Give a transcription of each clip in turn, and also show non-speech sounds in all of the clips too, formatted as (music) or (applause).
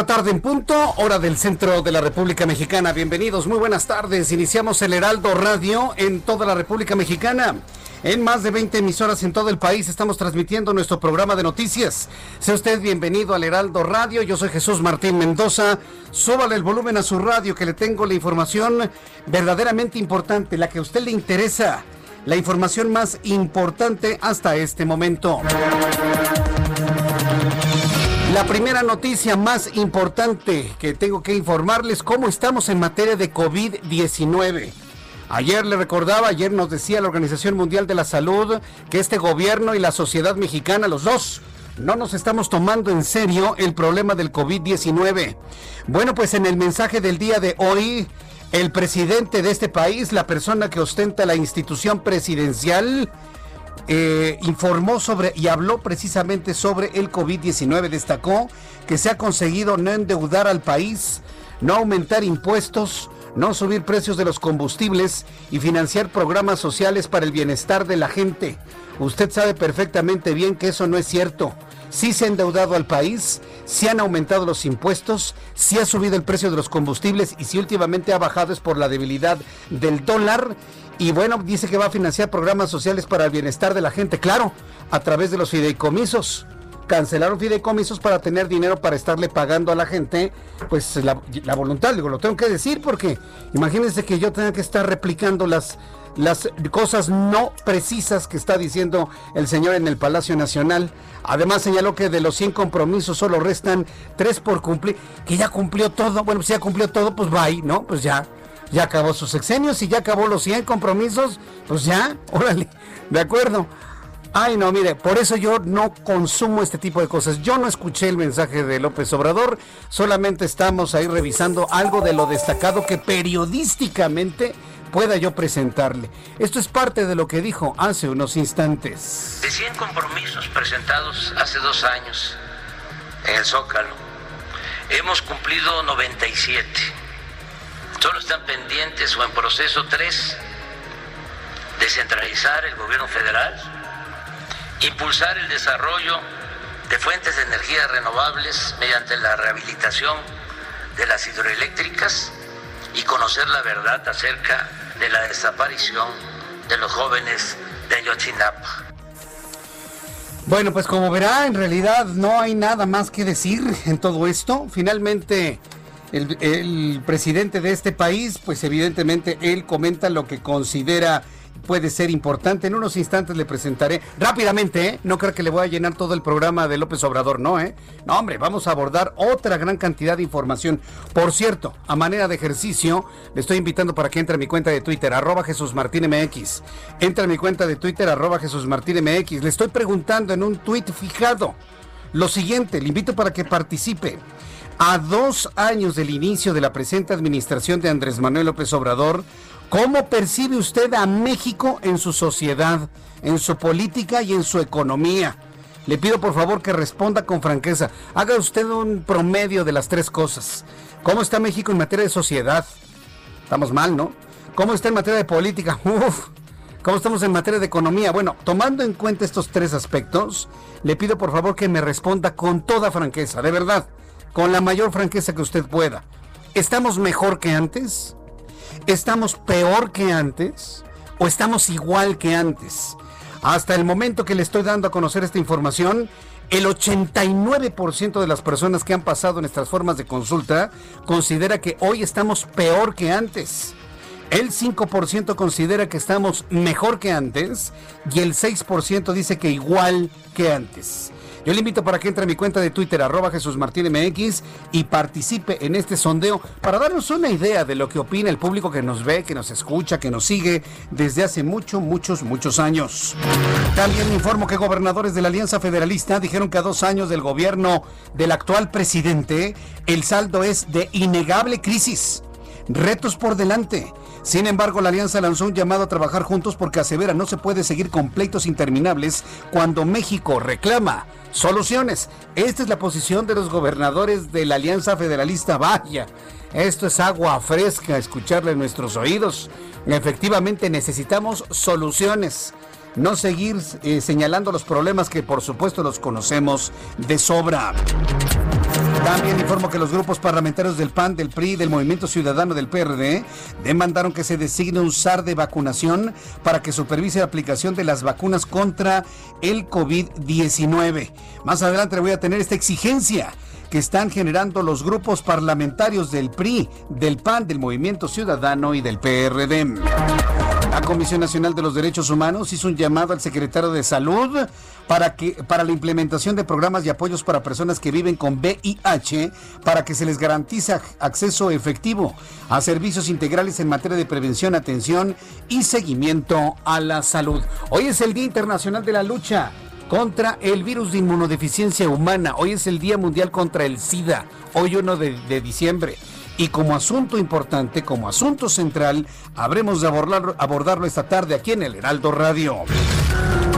La tarde en punto, hora del centro de la República Mexicana. Bienvenidos, muy buenas tardes. Iniciamos el Heraldo Radio en toda la República Mexicana. En más de 20 emisoras en todo el país estamos transmitiendo nuestro programa de noticias. Sea usted bienvenido al Heraldo Radio. Yo soy Jesús Martín Mendoza. Súbale el volumen a su radio que le tengo la información verdaderamente importante, la que a usted le interesa. La información más importante hasta este momento. La primera noticia más importante que tengo que informarles, cómo estamos en materia de COVID-19. Ayer le recordaba, ayer nos decía la Organización Mundial de la Salud que este gobierno y la sociedad mexicana, los dos, no nos estamos tomando en serio el problema del COVID-19. Bueno, pues en el mensaje del día de hoy, el presidente de este país, la persona que ostenta la institución presidencial, eh, informó sobre y habló precisamente sobre el COVID-19. Destacó que se ha conseguido no endeudar al país, no aumentar impuestos, no subir precios de los combustibles y financiar programas sociales para el bienestar de la gente. Usted sabe perfectamente bien que eso no es cierto. Sí se ha endeudado al país, sí han aumentado los impuestos, sí ha subido el precio de los combustibles y si últimamente ha bajado es por la debilidad del dólar y bueno, dice que va a financiar programas sociales para el bienestar de la gente, claro, a través de los fideicomisos. Cancelaron fideicomisos para tener dinero para estarle pagando a la gente, pues la, la voluntad, digo, lo tengo que decir porque imagínense que yo tenga que estar replicando las, las cosas no precisas que está diciendo el señor en el Palacio Nacional. Además señaló que de los 100 compromisos solo restan 3 por cumplir, que ya cumplió todo. Bueno, si ya cumplió todo, pues ahí, ¿no? Pues ya ya acabó sus sexenios y ya acabó los 100 compromisos, pues ya, (laughs) órale, de acuerdo. Ay, no, mire, por eso yo no consumo este tipo de cosas. Yo no escuché el mensaje de López Obrador, solamente estamos ahí revisando algo de lo destacado que periodísticamente pueda yo presentarle. Esto es parte de lo que dijo hace unos instantes. De 100 compromisos presentados hace dos años en el Zócalo, hemos cumplido 97 Solo están pendientes o en proceso tres, descentralizar el gobierno federal, impulsar el desarrollo de fuentes de energía renovables mediante la rehabilitación de las hidroeléctricas y conocer la verdad acerca de la desaparición de los jóvenes de Ayotzinapa. Bueno, pues como verá, en realidad no hay nada más que decir en todo esto. Finalmente, el, presidente de este país, pues evidentemente él comenta lo que considera puede ser importante. En unos instantes le presentaré rápidamente, ¿eh? no creo que le voy a llenar todo el programa de López Obrador, no, ¿eh? No, hombre, vamos a abordar otra gran cantidad de información. Por cierto, a manera de ejercicio, le estoy invitando para que entre a mi cuenta de Twitter, arroba Jesús Martín MX. Entra a mi cuenta de Twitter, arroba Jesús Martín MX. Le estoy preguntando en un tweet fijado lo siguiente, le invito para que participe. A dos años del inicio de la presente administración de Andrés Manuel López Obrador, ¿cómo percibe usted a México en su sociedad, en su política y en su economía? Le pido por favor que responda con franqueza. Haga usted un promedio de las tres cosas. ¿Cómo está México en materia de sociedad? Estamos mal, ¿no? ¿Cómo está en materia de política? Uf. ¿Cómo estamos en materia de economía? Bueno, tomando en cuenta estos tres aspectos, le pido por favor que me responda con toda franqueza, de verdad con la mayor franqueza que usted pueda. ¿Estamos mejor que antes? ¿Estamos peor que antes? ¿O estamos igual que antes? Hasta el momento que le estoy dando a conocer esta información, el 89% de las personas que han pasado en estas formas de consulta considera que hoy estamos peor que antes. El 5% considera que estamos mejor que antes y el 6% dice que igual que antes. Yo le invito para que entre a mi cuenta de Twitter, arroba Jesús Martín MX, y participe en este sondeo para darnos una idea de lo que opina el público que nos ve, que nos escucha, que nos sigue desde hace muchos, muchos, muchos años. También informo que gobernadores de la Alianza Federalista dijeron que a dos años del gobierno del actual presidente, el saldo es de innegable crisis. Retos por delante. Sin embargo, la alianza lanzó un llamado a trabajar juntos porque asevera no se puede seguir con pleitos interminables cuando México reclama soluciones. Esta es la posición de los gobernadores de la Alianza Federalista. Vaya, esto es agua fresca, escucharle en nuestros oídos. Efectivamente necesitamos soluciones, no seguir eh, señalando los problemas que por supuesto los conocemos de sobra. También informo que los grupos parlamentarios del PAN, del PRI, del Movimiento Ciudadano del PRD demandaron que se designe un SAR de vacunación para que supervise la aplicación de las vacunas contra el COVID-19. Más adelante voy a tener esta exigencia que están generando los grupos parlamentarios del PRI, del PAN, del Movimiento Ciudadano y del PRD. La Comisión Nacional de los Derechos Humanos hizo un llamado al secretario de Salud para que para la implementación de programas y apoyos para personas que viven con VIH para que se les garantice acceso efectivo a servicios integrales en materia de prevención, atención y seguimiento a la salud. Hoy es el Día Internacional de la Lucha contra el virus de inmunodeficiencia humana. Hoy es el Día Mundial contra el SIDA, hoy 1 de, de diciembre. Y como asunto importante, como asunto central, habremos de abordarlo, esta tarde aquí en el Heraldo Radio.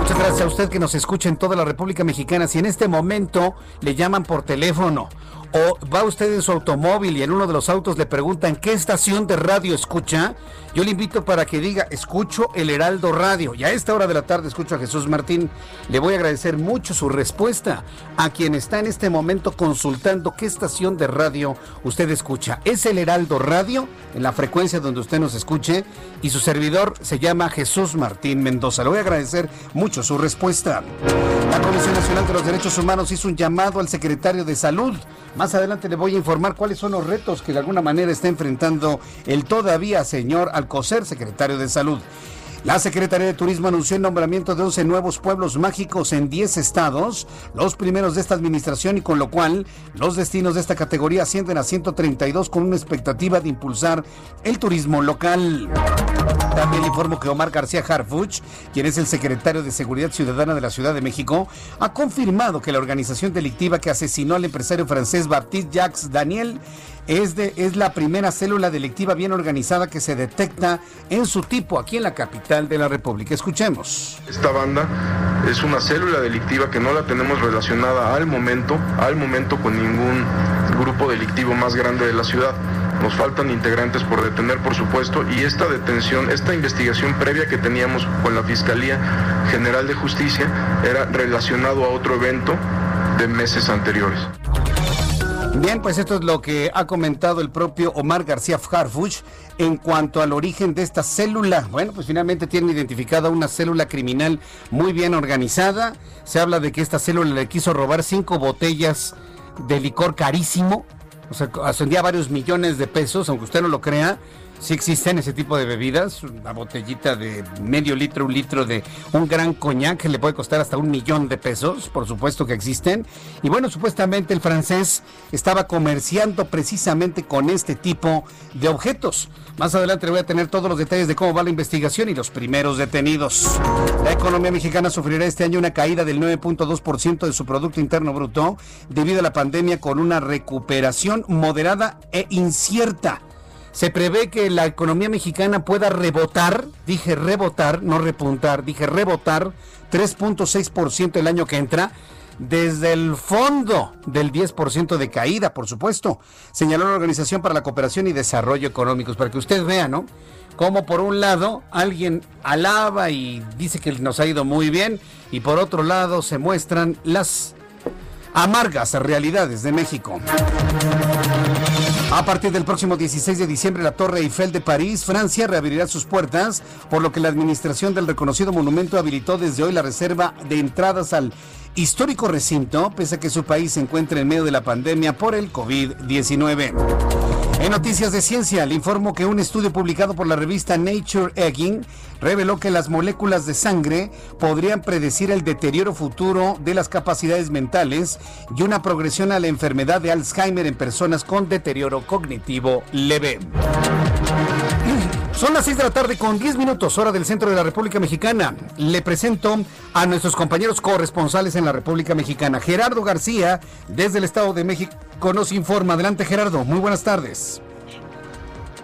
Muchas gracias a usted que nos escucha en toda la República Mexicana. Si en este momento le llaman por teléfono o va usted en su automóvil y en uno de los autos le preguntan qué estación de radio escucha, yo le invito para que diga, escucho el Heraldo Radio. Y a esta hora de la tarde escucho a Jesús Martín. Le voy a agradecer mucho su respuesta a quien está en este momento consultando qué estación de radio usted escucha. Es el Heraldo Radio, en la frecuencia donde usted nos escuche, y su servidor se llama Jesús Martín Mendoza. Le voy a agradecer mucho su respuesta. La Comisión Nacional de los Derechos Humanos hizo un llamado al secretario de Salud. Más adelante le voy a informar cuáles son los retos que de alguna manera está enfrentando el todavía señor Alcocer, secretario de Salud. La Secretaría de Turismo anunció el nombramiento de 11 nuevos pueblos mágicos en 10 estados, los primeros de esta administración y con lo cual los destinos de esta categoría ascienden a 132 con una expectativa de impulsar el turismo local. También informo que Omar García Harfuch, quien es el secretario de Seguridad Ciudadana de la Ciudad de México, ha confirmado que la organización delictiva que asesinó al empresario francés Baptiste Jacques Daniel es, de, es la primera célula delictiva bien organizada que se detecta en su tipo aquí en la capital de la República. Escuchemos. Esta banda es una célula delictiva que no la tenemos relacionada al momento, al momento con ningún grupo delictivo más grande de la ciudad. Nos faltan integrantes por detener, por supuesto, y esta detención, esta investigación previa que teníamos con la Fiscalía General de Justicia era relacionado a otro evento de meses anteriores. Bien, pues esto es lo que ha comentado el propio Omar García Farfuch en cuanto al origen de esta célula. Bueno, pues finalmente tienen identificada una célula criminal muy bien organizada. Se habla de que esta célula le quiso robar cinco botellas de licor carísimo. O sea, ascendía a varios millones de pesos, aunque usted no lo crea sí existen ese tipo de bebidas, una botellita de medio litro, un litro de un gran coñac que le puede costar hasta un millón de pesos, por supuesto que existen. Y bueno, supuestamente el francés estaba comerciando precisamente con este tipo de objetos. Más adelante voy a tener todos los detalles de cómo va la investigación y los primeros detenidos. La economía mexicana sufrirá este año una caída del 9.2% de su Producto Interno Bruto debido a la pandemia con una recuperación moderada e incierta. Se prevé que la economía mexicana pueda rebotar, dije rebotar, no repuntar, dije rebotar 3.6% el año que entra, desde el fondo del 10% de caída, por supuesto, señaló la Organización para la Cooperación y Desarrollo Económicos, para que usted vea, ¿no? Como por un lado alguien alaba y dice que nos ha ido muy bien, y por otro lado se muestran las amargas realidades de México. A partir del próximo 16 de diciembre, la Torre Eiffel de París, Francia, reabrirá sus puertas, por lo que la administración del reconocido monumento habilitó desde hoy la reserva de entradas al histórico recinto, pese a que su país se encuentra en medio de la pandemia por el COVID-19. En noticias de ciencia, le informo que un estudio publicado por la revista Nature Egging reveló que las moléculas de sangre podrían predecir el deterioro futuro de las capacidades mentales y una progresión a la enfermedad de Alzheimer en personas con deterioro cognitivo leve. Son las 6 de la tarde con 10 minutos, hora del centro de la República Mexicana. Le presento a nuestros compañeros corresponsales en la República Mexicana. Gerardo García, desde el Estado de México, nos informa. Adelante, Gerardo. Muy buenas tardes.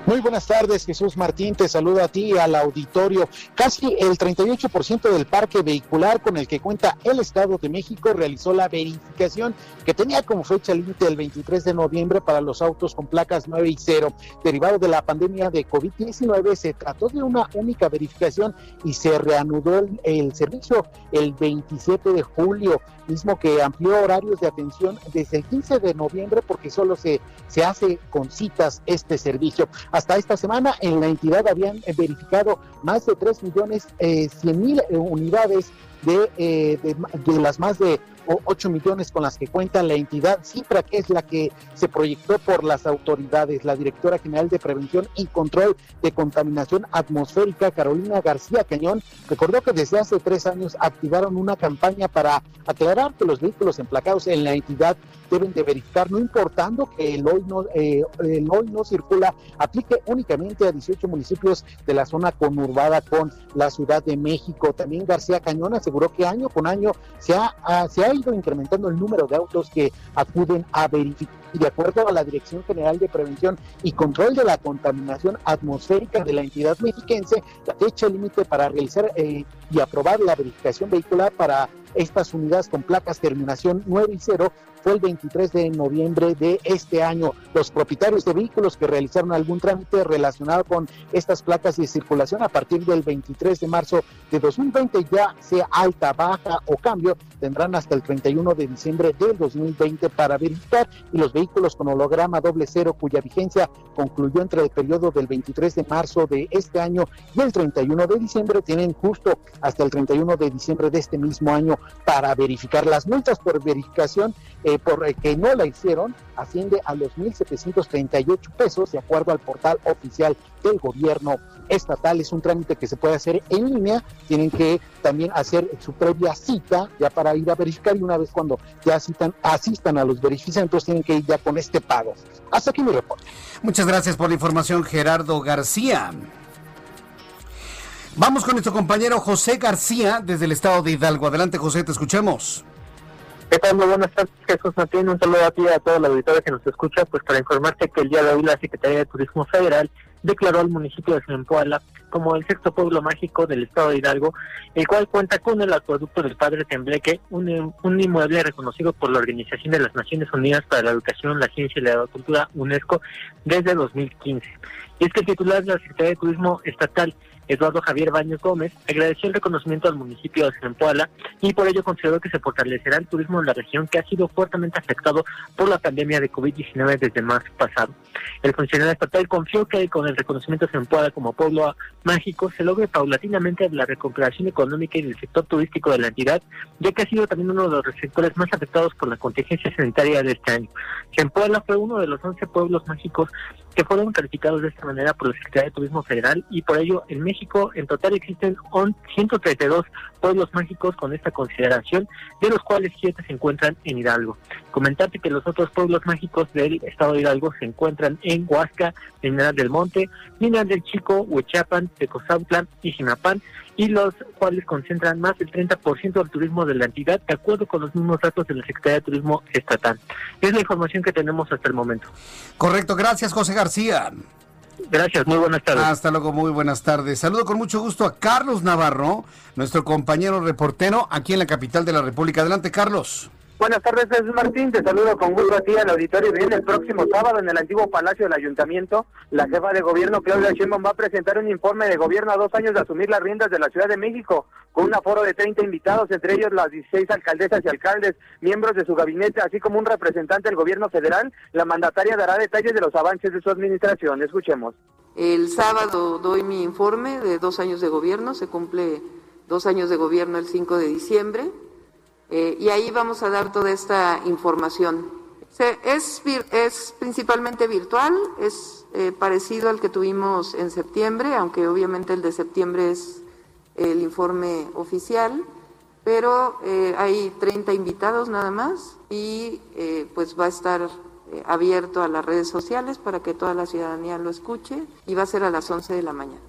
Muy buenas tardes, Jesús Martín. Te saludo a ti, al auditorio. Casi el 38% del parque vehicular con el que cuenta el Estado de México realizó la verificación que tenía como fecha límite el 23 de noviembre para los autos con placas 9 y 0. Derivado de la pandemia de COVID-19, se trató de una única verificación y se reanudó el, el servicio el 27 de julio, mismo que amplió horarios de atención desde el 15 de noviembre porque solo se, se hace con citas este servicio. Hasta esta semana en la entidad habían verificado más de 3 millones eh, 100 mil eh, unidades de, eh, de, las más de 8 millones con las que cuenta la entidad, cifra que es la que se proyectó por las autoridades. La directora general de Prevención y Control de Contaminación Atmosférica, Carolina García Cañón, recordó que desde hace tres años activaron una campaña para aclarar que los vehículos emplacados en la entidad deben de verificar, no importando que el hoy no, eh, el hoy no circula, aplique únicamente a 18 municipios de la zona conurbada con la Ciudad de México. También García Cañón aseguró que año con año se ha, uh, se ha ido incrementando el número de autos que acuden a verificar. Y de acuerdo a la Dirección General de Prevención y Control de la Contaminación Atmosférica de la entidad mexiquense, la fecha límite para realizar eh, y aprobar la verificación vehicular para estas unidades con placas terminación 9 y 0 fue el 23 de noviembre de este año. Los propietarios de vehículos que realizaron algún trámite relacionado con estas placas de circulación a partir del 23 de marzo de 2020, ya sea alta, baja o cambio, tendrán hasta el 31 de diciembre del 2020 para verificar y los vehículos con holograma doble cero cuya vigencia concluyó entre el periodo del 23 de marzo de este año y el 31 de diciembre tienen justo hasta el 31 de diciembre de este mismo año para verificar las multas por verificación eh, por eh, que no la hicieron asciende a los 1.738 pesos de acuerdo al portal oficial del gobierno estatal. Es un trámite que se puede hacer en línea, tienen que también hacer su previa cita ya para ir a verificar y una vez cuando ya asistan, asistan a los verificantes tienen que ir ya con este pago. Hasta aquí mi reporte. Muchas gracias por la información Gerardo García. Vamos con nuestro compañero José García desde el estado de Hidalgo. Adelante José, te escuchamos. ¿Qué tal? Muy buenas tardes, Jesús Martín. Un saludo a ti y a toda la auditoría que nos escucha, pues para informarte que el día de hoy la Secretaría de Turismo Federal declaró al municipio de Zempoala como el sexto pueblo mágico del estado de Hidalgo, el cual cuenta con el acueducto del Padre Tembleque, un, un inmueble reconocido por la Organización de las Naciones Unidas para la Educación, la Ciencia y la Cultura, UNESCO, desde 2015. Y es que el titular de la Secretaría de Turismo Estatal, Eduardo Javier Baños Gómez, agradeció el reconocimiento al municipio de Zempoala y por ello consideró que se fortalecerá el turismo en la región que ha sido fuertemente afectado por la pandemia de COVID-19 desde marzo pasado. El funcionario estatal confió que con el reconocimiento de Zempoala como pueblo mágico se logre paulatinamente la recuperación económica y del sector turístico de la entidad, ya que ha sido también uno de los sectores más afectados por la contingencia sanitaria de este año. Zempoala fue uno de los 11 pueblos mágicos que fueron calificados de esta manera por la Secretaría de Turismo Federal y por ello en México en total existen 132 pueblos mágicos con esta consideración, de los cuales siete se encuentran en Hidalgo. Comentarte que los otros pueblos mágicos del estado de Hidalgo se encuentran en Huasca, Mineral del Monte, Mineral del Chico, Huechapan, Tecozautla y Jinapán, y los cuales concentran más del 30% del turismo de la entidad, de acuerdo con los mismos datos de la Secretaría de Turismo Estatal. Es la información que tenemos hasta el momento. Correcto, gracias José García. Gracias, muy buenas tardes. Hasta luego, muy buenas tardes. Saludo con mucho gusto a Carlos Navarro, nuestro compañero reportero aquí en la capital de la República. Adelante, Carlos. Buenas tardes, Jesús Martín. Te saludo con gusto a ti al auditorio. Bien, el próximo sábado en el antiguo Palacio del Ayuntamiento, la jefa de gobierno, Claudia Sheinbaum, va a presentar un informe de gobierno a dos años de asumir las riendas de la Ciudad de México. Con un aforo de 30 invitados, entre ellos las 16 alcaldesas y alcaldes, miembros de su gabinete, así como un representante del gobierno federal. La mandataria dará detalles de los avances de su administración. Escuchemos. El sábado doy mi informe de dos años de gobierno, se cumple dos años de gobierno el 5 de diciembre, eh, y ahí vamos a dar toda esta información. es, es principalmente virtual, es eh, parecido al que tuvimos en septiembre, aunque obviamente el de septiembre es el informe oficial, pero eh, hay 30 invitados nada más y pues va a estar eh, abierto a las redes sociales para que toda la ciudadanía lo escuche y va a ser a las 11 de la mañana.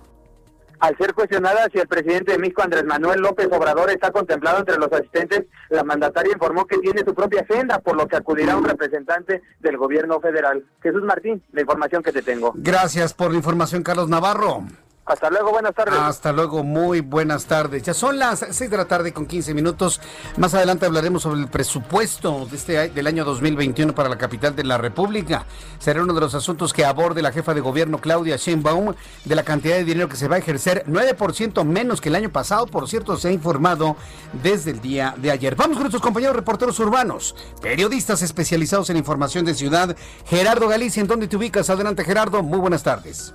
Al ser cuestionada si el presidente de México, Andrés Manuel López Obrador, está contemplado entre los asistentes, la mandataria informó que tiene su propia agenda, por lo que acudirá un representante del gobierno federal. Jesús Martín, la información que te tengo. Gracias por la información, Carlos Navarro. Hasta luego, buenas tardes. Hasta luego, muy buenas tardes. Ya son las 6 de la tarde con 15 minutos. Más adelante hablaremos sobre el presupuesto de este, del año 2021 para la capital de la República. Será uno de los asuntos que aborde la jefa de gobierno Claudia Sheinbaum de la cantidad de dinero que se va a ejercer, 9% menos que el año pasado, por cierto, se ha informado desde el día de ayer. Vamos con nuestros compañeros reporteros urbanos, periodistas especializados en información de ciudad. Gerardo Galicia, ¿en dónde te ubicas? Adelante, Gerardo, muy buenas tardes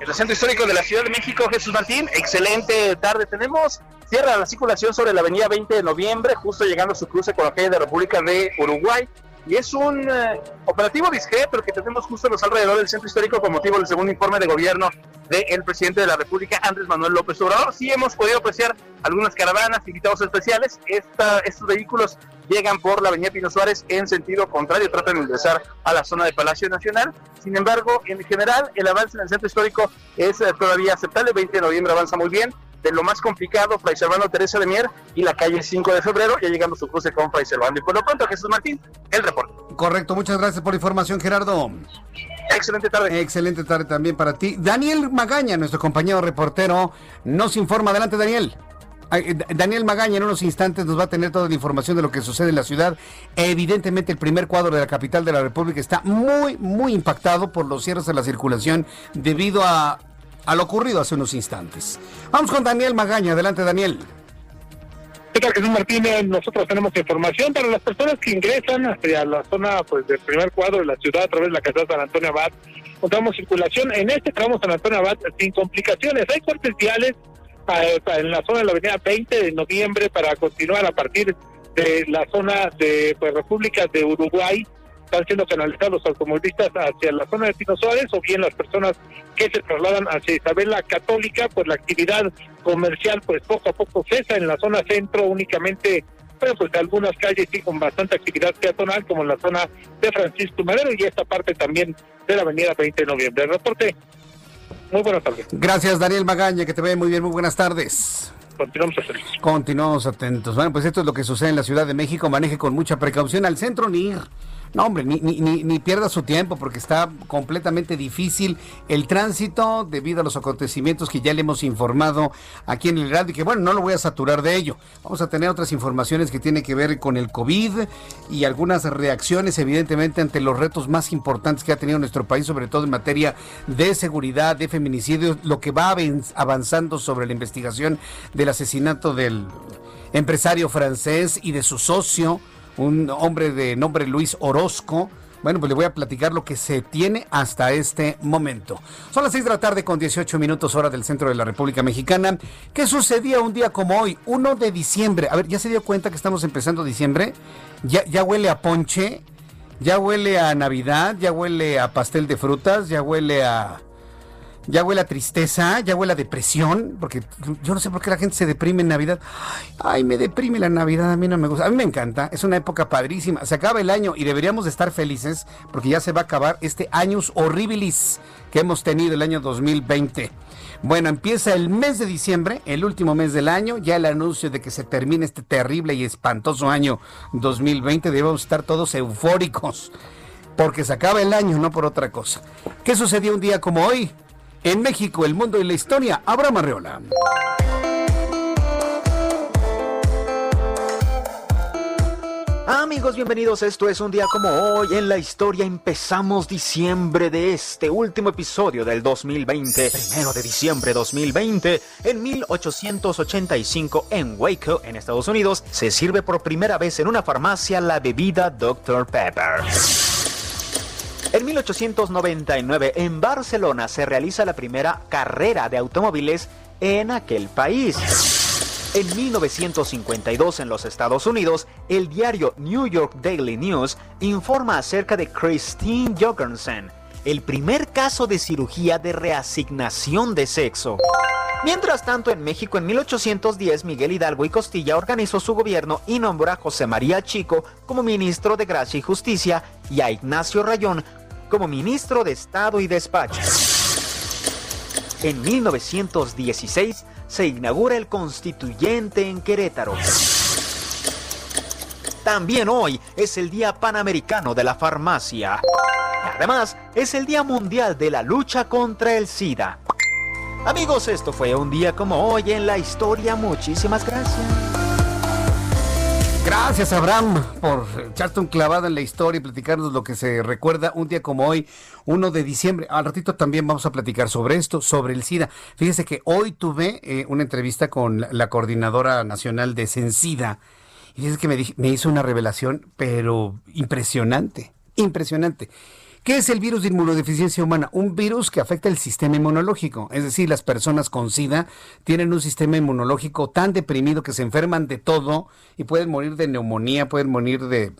el centro histórico de la Ciudad de México, Jesús Martín. Excelente tarde tenemos. Cierra la circulación sobre la avenida 20 de noviembre, justo llegando a su cruce con la calle de República de Uruguay y es un eh, operativo discreto que tenemos justo en los alrededores del centro histórico con motivo del segundo informe de gobierno del presidente de la República, Andrés Manuel López Obrador. Sí hemos podido apreciar algunas caravanas, invitados especiales. Esta, estos vehículos llegan por la avenida Pino Suárez en sentido contrario, tratan de ingresar a la zona de Palacio Nacional. Sin embargo, en general, el avance en el centro histórico es eh, todavía aceptable. El 20 de noviembre avanza muy bien de lo más complicado, Fray Servando Teresa de Mier y la calle 5 de febrero, ya llegando su cruce con Fray Servando. Y por lo pronto, Jesús Martín, el reporte. Correcto, muchas gracias por la información, Gerardo. Excelente tarde. Excelente tarde también para ti. Daniel Magaña, nuestro compañero reportero, nos informa. Adelante, Daniel. Eh, Daniel Magaña en unos instantes nos va a tener toda la información de lo que sucede en la ciudad. Evidentemente el primer cuadro de la capital de la República está muy, muy impactado por los cierres de la circulación debido a a lo ocurrido hace unos instantes. Vamos con Daniel Magaña. Adelante, Daniel. ¿Qué tal, Jesús Martínez? Nosotros tenemos información para las personas que ingresan hacia la zona pues del primer cuadro de la ciudad a través de la casa San Antonio Abad. Encontramos circulación en este tramo San Antonio Abad sin complicaciones. Hay cortes viales eh, en la zona de la avenida 20 de noviembre para continuar a partir de la zona de pues, República de Uruguay están siendo canalizados los automovilistas hacia la zona de Pino Suárez o bien las personas que se trasladan hacia Isabel la Católica, pues la actividad comercial pues poco a poco cesa en la zona centro únicamente pero pues algunas calles sí con bastante actividad peatonal como en la zona de Francisco Madero y esta parte también de la avenida 20 de noviembre. El reporte, muy buenas tardes. Gracias Daniel Magaña, que te ve muy bien, muy buenas tardes. Continuamos atentos. Continuamos atentos. Bueno, pues esto es lo que sucede en la Ciudad de México. Maneje con mucha precaución al centro ni ir. No, hombre, ni, ni, ni, pierda su tiempo porque está completamente difícil el tránsito debido a los acontecimientos que ya le hemos informado aquí en el radio y que bueno, no lo voy a saturar de ello. Vamos a tener otras informaciones que tienen que ver con el COVID y algunas reacciones evidentemente ante los retos más importantes que ha tenido nuestro país, sobre todo en materia de seguridad, de feminicidios, lo que va avanzando sobre la investigación del asesinato del empresario francés y de su socio un hombre de nombre Luis Orozco. Bueno, pues le voy a platicar lo que se tiene hasta este momento. Son las 6 de la tarde con 18 minutos hora del centro de la República Mexicana. ¿Qué sucedía un día como hoy, 1 de diciembre? A ver, ¿ya se dio cuenta que estamos empezando diciembre? ¿Ya, ya huele a ponche? ¿Ya huele a Navidad? ¿Ya huele a pastel de frutas? ¿Ya huele a ya huele a tristeza, ya huele a depresión, porque yo no sé por qué la gente se deprime en Navidad. Ay, me deprime la Navidad, a mí no me gusta. A mí me encanta, es una época padrísima. Se acaba el año y deberíamos de estar felices porque ya se va a acabar este años horribilis que hemos tenido el año 2020. Bueno, empieza el mes de diciembre, el último mes del año, ya el anuncio de que se termine este terrible y espantoso año 2020. Debemos estar todos eufóricos porque se acaba el año, no por otra cosa. ¿Qué sucedió un día como hoy? En México, el mundo y la historia, Abraham Arreola. Amigos, bienvenidos. Esto es un día como hoy en la historia. Empezamos diciembre de este último episodio del 2020. Primero de diciembre 2020, en 1885 en Waco, en Estados Unidos, se sirve por primera vez en una farmacia la bebida Dr. Pepper. En 1899 en Barcelona se realiza la primera carrera de automóviles en aquel país. En 1952 en los Estados Unidos, el diario New York Daily News informa acerca de Christine Jorgensen, el primer caso de cirugía de reasignación de sexo. Mientras tanto, en México en 1810, Miguel Hidalgo y Costilla organizó su gobierno y nombró a José María Chico como ministro de Gracia y Justicia y a Ignacio Rayón como ministro de Estado y Despacho. En 1916, se inaugura el constituyente en Querétaro. También hoy es el Día Panamericano de la Farmacia. Además, es el Día Mundial de la Lucha contra el SIDA. Amigos, esto fue un día como hoy en la historia. Muchísimas gracias. Gracias, Abraham, por echarte un clavado en la historia y platicarnos lo que se recuerda un día como hoy, 1 de diciembre. Al ratito también vamos a platicar sobre esto, sobre el SIDA. Fíjese que hoy tuve eh, una entrevista con la coordinadora nacional de Sencida. Y fíjese que me, me hizo una revelación, pero impresionante, impresionante. ¿Qué es el virus de inmunodeficiencia humana? Un virus que afecta el sistema inmunológico. Es decir, las personas con SIDA tienen un sistema inmunológico tan deprimido que se enferman de todo y pueden morir de neumonía, pueden morir de,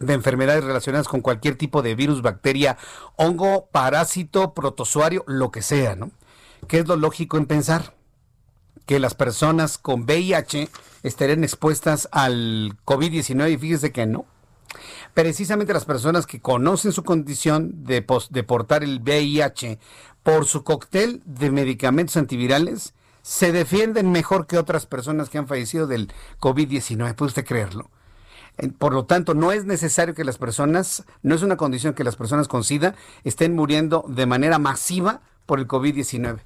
enfermedades relacionadas con cualquier tipo de virus, bacteria, hongo, parásito, protozoario, lo que sea, ¿no? ¿Qué es lo lógico en pensar? Que las personas con VIH estarían expuestas al COVID-19 y fíjese que no precisamente las personas que conocen su condición de, portar el VIH por su cóctel de medicamentos antivirales, se defienden mejor que otras personas que han fallecido del COVID-19. ¿Puede usted creerlo? Por lo tanto, no es necesario que las personas, no es una condición que las personas con SIDA estén muriendo de manera masiva por el COVID-19.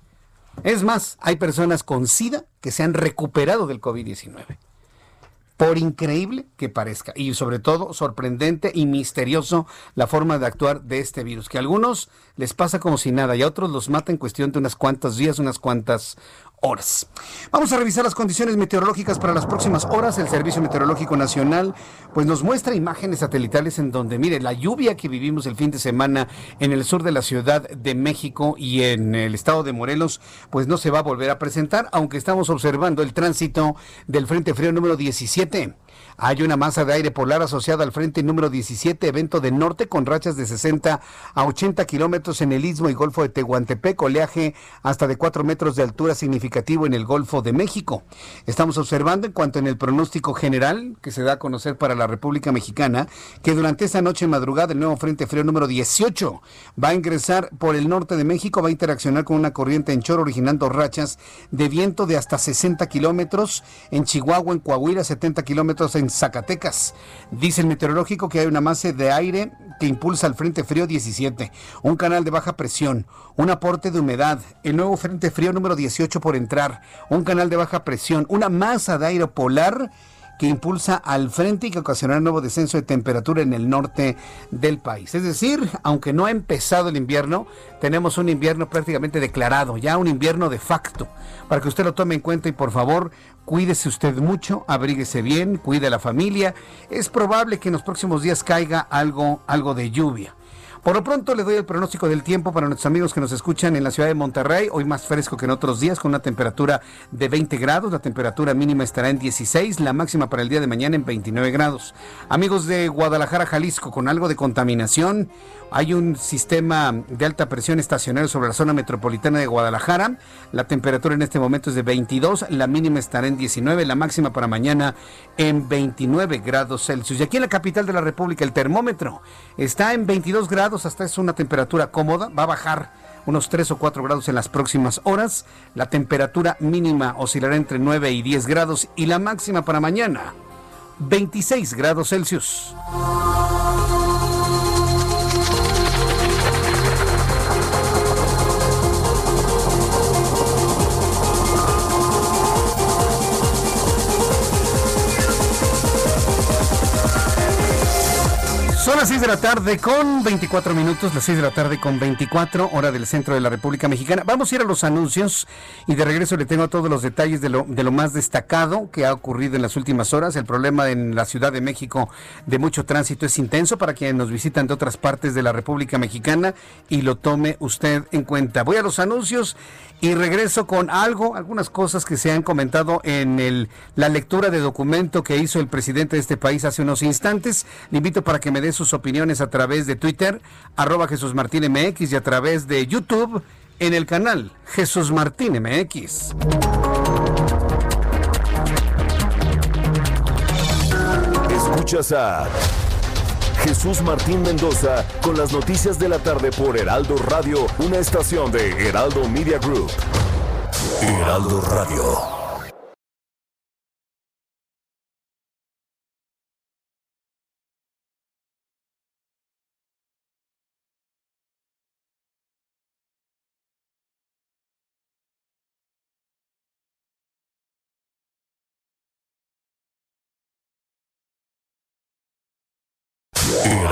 Es más, hay personas con SIDA que se han recuperado del COVID-19 por increíble que parezca, y sobre todo sorprendente y misterioso la forma de actuar de este virus, que a algunos les pasa como si nada y a otros los mata en cuestión de unas cuantas días, unas cuantas horas. Vamos a revisar las condiciones meteorológicas para las próximas horas. El Servicio Meteorológico Nacional pues nos muestra imágenes satelitales en donde, mire, la lluvia que vivimos el fin de semana en el sur de la Ciudad de México y en el estado de Morelos, pues no se va a volver a presentar, aunque estamos observando el tránsito del Frente Frío número 17 hay una masa de aire polar asociada al frente número 17, evento de norte, con rachas de 60 a 80 kilómetros en el istmo y golfo de Tehuantepec, oleaje hasta de 4 metros de altura significativo en el Golfo de México. Estamos observando en cuanto en el pronóstico general que se da a conocer para la República Mexicana, que durante esta noche madrugada el nuevo frente frío número 18 va a ingresar por el norte de México, va a interaccionar con una corriente en chorro originando rachas de viento de hasta 60 kilómetros, en Chihuahua, en Coahuila 70 kilómetros en Zacatecas. Dice el meteorológico que hay una masa de aire que impulsa el Frente Frío 17, un canal de baja presión, un aporte de humedad, el nuevo Frente Frío número 18 por entrar, un canal de baja presión, una masa de aire polar que impulsa al frente y que ocasionará un nuevo descenso de temperatura en el norte del país. Es decir, aunque no ha empezado el invierno, tenemos un invierno prácticamente declarado, ya un invierno de facto. Para que usted lo tome en cuenta y por favor Cuídese usted mucho, abríguese bien, cuide a la familia. Es probable que en los próximos días caiga algo, algo de lluvia. Por lo pronto le doy el pronóstico del tiempo para nuestros amigos que nos escuchan en la ciudad de Monterrey. Hoy más fresco que en otros días con una temperatura de 20 grados. La temperatura mínima estará en 16, la máxima para el día de mañana en 29 grados. Amigos de Guadalajara, Jalisco, con algo de contaminación. Hay un sistema de alta presión estacionario sobre la zona metropolitana de Guadalajara. La temperatura en este momento es de 22, la mínima estará en 19, la máxima para mañana en 29 grados Celsius. Y aquí en la capital de la República el termómetro está en 22 grados, hasta es una temperatura cómoda, va a bajar unos 3 o 4 grados en las próximas horas. La temperatura mínima oscilará entre 9 y 10 grados y la máxima para mañana 26 grados Celsius. Son las 6 de la tarde con 24 minutos, las 6 de la tarde con 24, hora del centro de la República Mexicana. Vamos a ir a los anuncios y de regreso le tengo todos los detalles de lo, más destacado que ha ocurrido en las últimas horas. El problema en la Ciudad de México de mucho tránsito es intenso para quienes nos visitan de otras partes de la República Mexicana y lo tome usted en cuenta. Voy a los anuncios y regreso con algo, algunas cosas que se han comentado en el, la lectura de documento que hizo el presidente de este país hace unos instantes. Le invito para que me dé sus opiniones a través de Twitter, arroba Jesús Martín MX y a través de YouTube en el canal Jesús Martín MX. Escuchas a Jesús Martín Mendoza con las noticias de la tarde por Heraldo Radio, una estación de Heraldo Media Group. Heraldo Radio.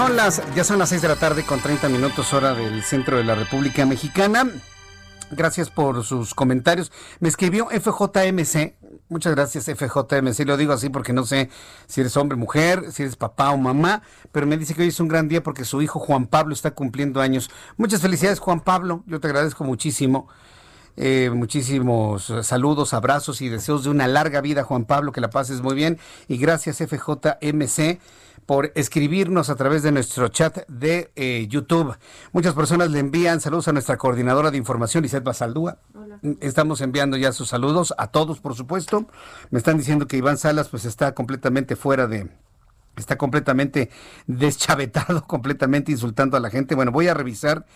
Son las ya son las 6 de la tarde con 30 minutos hora del centro de la República Mexicana. Gracias por sus comentarios. Me escribió FJMC. Muchas gracias FJMC. Lo digo así porque no sé si eres hombre, mujer, si eres papá o mamá, pero me dice que hoy es un gran día porque su hijo Juan Pablo está cumpliendo años. Muchas felicidades Juan Pablo. Yo te agradezco muchísimo. Eh, muchísimos saludos, abrazos y deseos de una larga vida, Juan Pablo, que la pases muy bien. Y gracias, FJMC, por escribirnos a través de nuestro chat de eh, YouTube. Muchas personas le envían saludos a nuestra coordinadora de información, Lisette Basaldúa. Estamos enviando ya sus saludos a todos, por supuesto. Me están diciendo que Iván Salas pues está completamente fuera de, está completamente deschavetado, (laughs) completamente insultando a la gente. Bueno, voy a revisar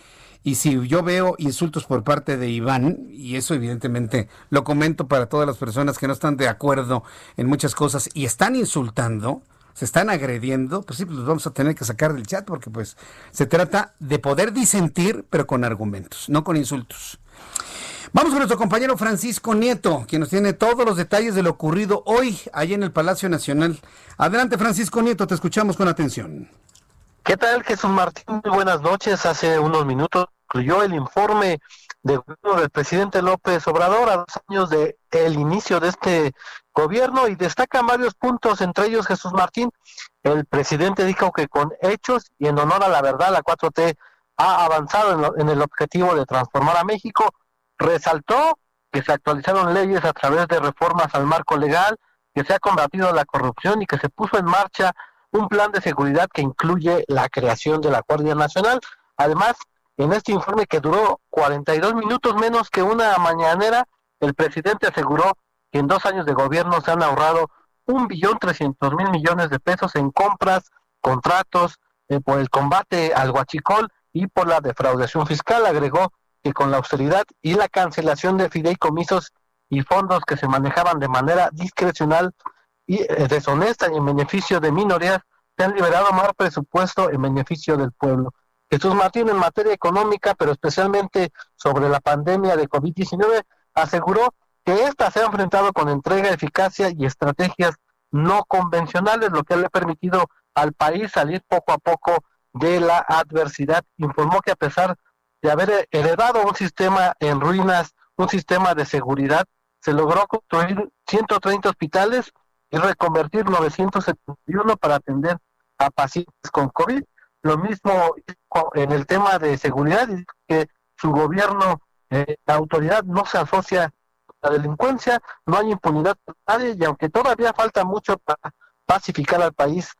y si yo veo insultos por parte de Iván, y eso evidentemente lo comento para todas las personas que no están de acuerdo en muchas cosas y están insultando, se están agrediendo, pues sí, pues los vamos a tener que sacar del chat porque pues se trata de poder disentir, pero con argumentos, no con insultos. Vamos con nuestro compañero Francisco Nieto, quien nos tiene todos los detalles de lo ocurrido hoy allí en el Palacio Nacional. Adelante, Francisco Nieto, te escuchamos con atención. ¿Qué tal, Jesús Martín? Muy buenas noches. Hace unos minutos incluyó el informe de gobierno del presidente López Obrador a dos años de el inicio de este gobierno y destacan varios puntos, entre ellos Jesús Martín. El presidente dijo que con hechos y en honor a la verdad, la 4T ha avanzado en, lo- en el objetivo de transformar a México. Resaltó que se actualizaron leyes a través de reformas al marco legal, que se ha combatido la corrupción y que se puso en marcha un plan de seguridad que incluye la creación de la Guardia Nacional. Además, en este informe que duró 42 minutos menos que una mañanera, el presidente aseguró en dos años de gobierno se han ahorrado un billón trescientos mil millones de pesos en compras, contratos, eh, por el combate al huachicol y por la defraudación fiscal. Agregó que con la austeridad y la cancelación de fideicomisos y fondos que se manejaban de manera discrecional y eh, deshonesta y en beneficio de minorías, se han liberado más presupuesto en beneficio del pueblo. Jesús Martín, en materia económica, pero especialmente sobre la pandemia de COVID-19, aseguró que ésta se ha enfrentado con entrega, eficacia y estrategias no convencionales, lo que le ha permitido al país salir poco a poco de la adversidad. Informó que a pesar de haber heredado un sistema en ruinas, un sistema de seguridad, se logró construir 130 hospitales y reconvertir 971 para atender a pacientes con COVID. Lo mismo en el tema de seguridad, que su gobierno, eh, la autoridad no se asocia la delincuencia, no hay impunidad para nadie y aunque todavía falta mucho para pacificar al país,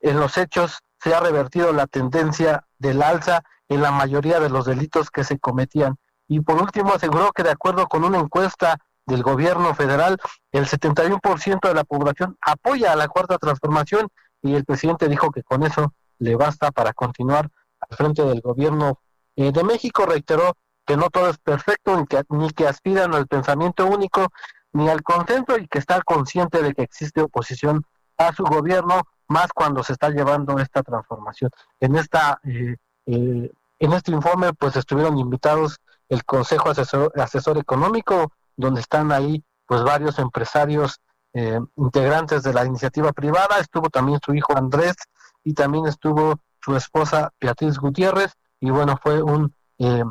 en los hechos se ha revertido la tendencia del alza en la mayoría de los delitos que se cometían. Y por último aseguró que de acuerdo con una encuesta del gobierno federal, el 71% de la población apoya a la cuarta transformación y el presidente dijo que con eso le basta para continuar al frente del gobierno eh, de México. Reiteró que no todo es perfecto, ni que, ni que aspiran al pensamiento único, ni al consenso, y que está consciente de que existe oposición a su gobierno, más cuando se está llevando esta transformación. En esta eh, eh, en este informe pues estuvieron invitados el Consejo Asesor, Asesor Económico, donde están ahí pues varios empresarios eh, integrantes de la iniciativa privada, estuvo también su hijo Andrés y también estuvo su esposa Beatriz Gutiérrez y bueno, fue un eh,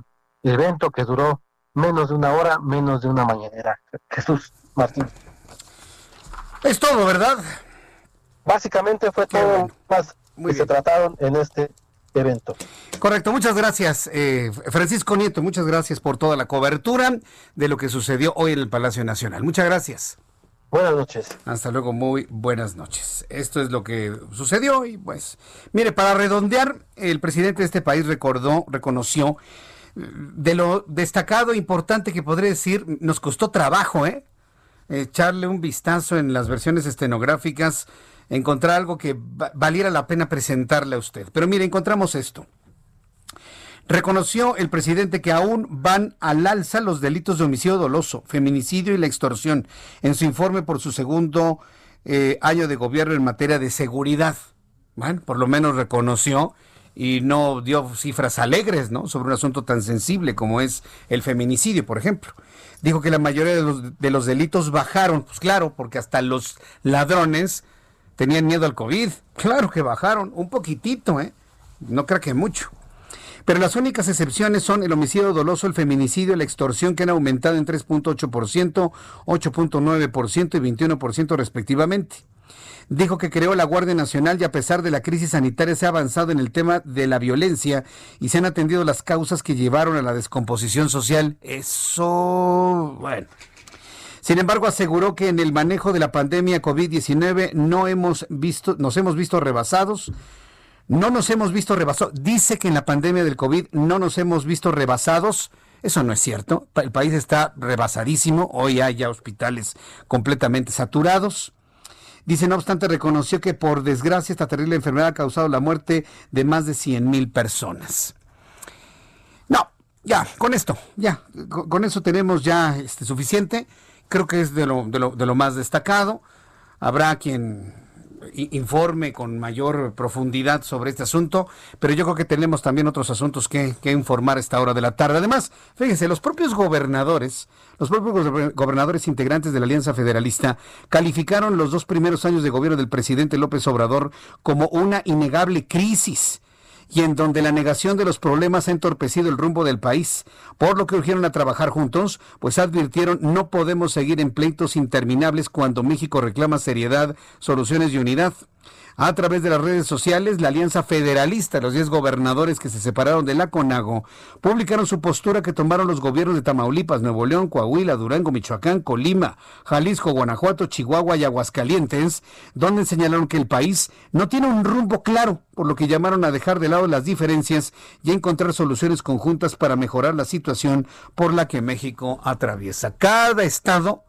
evento que duró menos de una hora, menos de una mañanera. Jesús Martín. Es todo, ¿verdad? Básicamente fue todo más que se trataron en este evento. Correcto, muchas gracias, eh, Francisco Nieto, muchas gracias por toda la cobertura de lo que sucedió hoy en el Palacio Nacional. Muchas gracias. Buenas noches. Hasta luego, muy buenas noches. Esto es lo que sucedió y pues, mire, para redondear, el presidente de este país recordó, reconoció de lo destacado e importante que podría decir, nos costó trabajo, ¿eh? Echarle un vistazo en las versiones estenográficas encontrar algo que valiera la pena presentarle a usted. Pero mire, encontramos esto. Reconoció el presidente que aún van al alza los delitos de homicidio doloso, feminicidio y la extorsión en su informe por su segundo eh, año de gobierno en materia de seguridad. Bueno, por lo menos reconoció y no dio cifras alegres, ¿no? Sobre un asunto tan sensible como es el feminicidio, por ejemplo. Dijo que la mayoría de los, de los delitos bajaron, pues claro, porque hasta los ladrones tenían miedo al COVID. Claro que bajaron, un poquitito, ¿eh? No creo que mucho. Pero las únicas excepciones son el homicidio doloso, el feminicidio la extorsión que han aumentado en 3.8%, 8.9% y 21% respectivamente. Dijo que creó la Guardia Nacional y a pesar de la crisis sanitaria se ha avanzado en el tema de la violencia y se han atendido las causas que llevaron a la descomposición social. Eso, bueno, sin embargo, aseguró que en el manejo de la pandemia COVID-19 no hemos visto, nos hemos visto rebasados. No nos hemos visto rebasados. Dice que en la pandemia del COVID no nos hemos visto rebasados. Eso no es cierto. El país está rebasadísimo. Hoy hay ya hospitales completamente saturados. Dice, no obstante, reconoció que por desgracia esta terrible enfermedad ha causado la muerte de más de 100 mil personas. No, ya, con esto, ya, con, eso tenemos ya este, suficiente. Creo que es de lo, de lo, de lo más destacado. Habrá quien informe con mayor profundidad sobre este asunto, pero yo creo que tenemos también otros asuntos que, que, informar a esta hora de la tarde. Además, fíjense, los propios gobernadores, los propios gobernadores integrantes de la Alianza Federalista calificaron los dos primeros años de gobierno del presidente López Obrador como una innegable crisis y en donde la negación de los problemas ha entorpecido el rumbo del país, por lo que urgieron a trabajar juntos, pues advirtieron no podemos seguir en pleitos interminables cuando México reclama seriedad, soluciones y unidad. A través de las redes sociales, la Alianza Federalista, los 10 gobernadores que se separaron de la CONAGO, publicaron su postura que tomaron los gobiernos de Tamaulipas, Nuevo León, Coahuila, Durango, Michoacán, Colima, Jalisco, Guanajuato, Chihuahua y Aguascalientes, donde señalaron que el país no tiene un rumbo claro, por lo que llamaron a dejar de lado las diferencias y a encontrar soluciones conjuntas para mejorar la situación por la que México atraviesa. Cada estado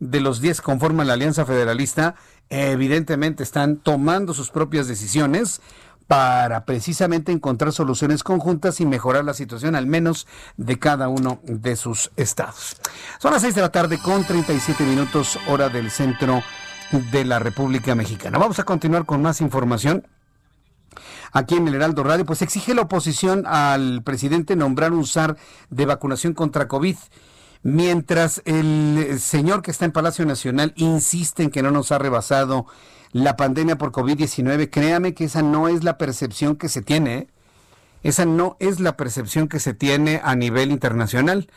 de los 10 que conforman la Alianza Federalista evidentemente están tomando sus propias decisiones para precisamente encontrar soluciones conjuntas y mejorar la situación al menos de cada uno de sus estados. Son las 6 de la tarde con 37 minutos hora del centro de la República Mexicana. Vamos a continuar con más información. Aquí en el Heraldo Radio, pues exige la oposición al presidente nombrar un SAR de vacunación contra COVID. Mientras el señor que está en Palacio Nacional insiste en que no nos ha rebasado la pandemia por COVID-19, créame que esa no es la percepción que se tiene. ¿eh? Esa no es la percepción que se tiene a nivel internacional.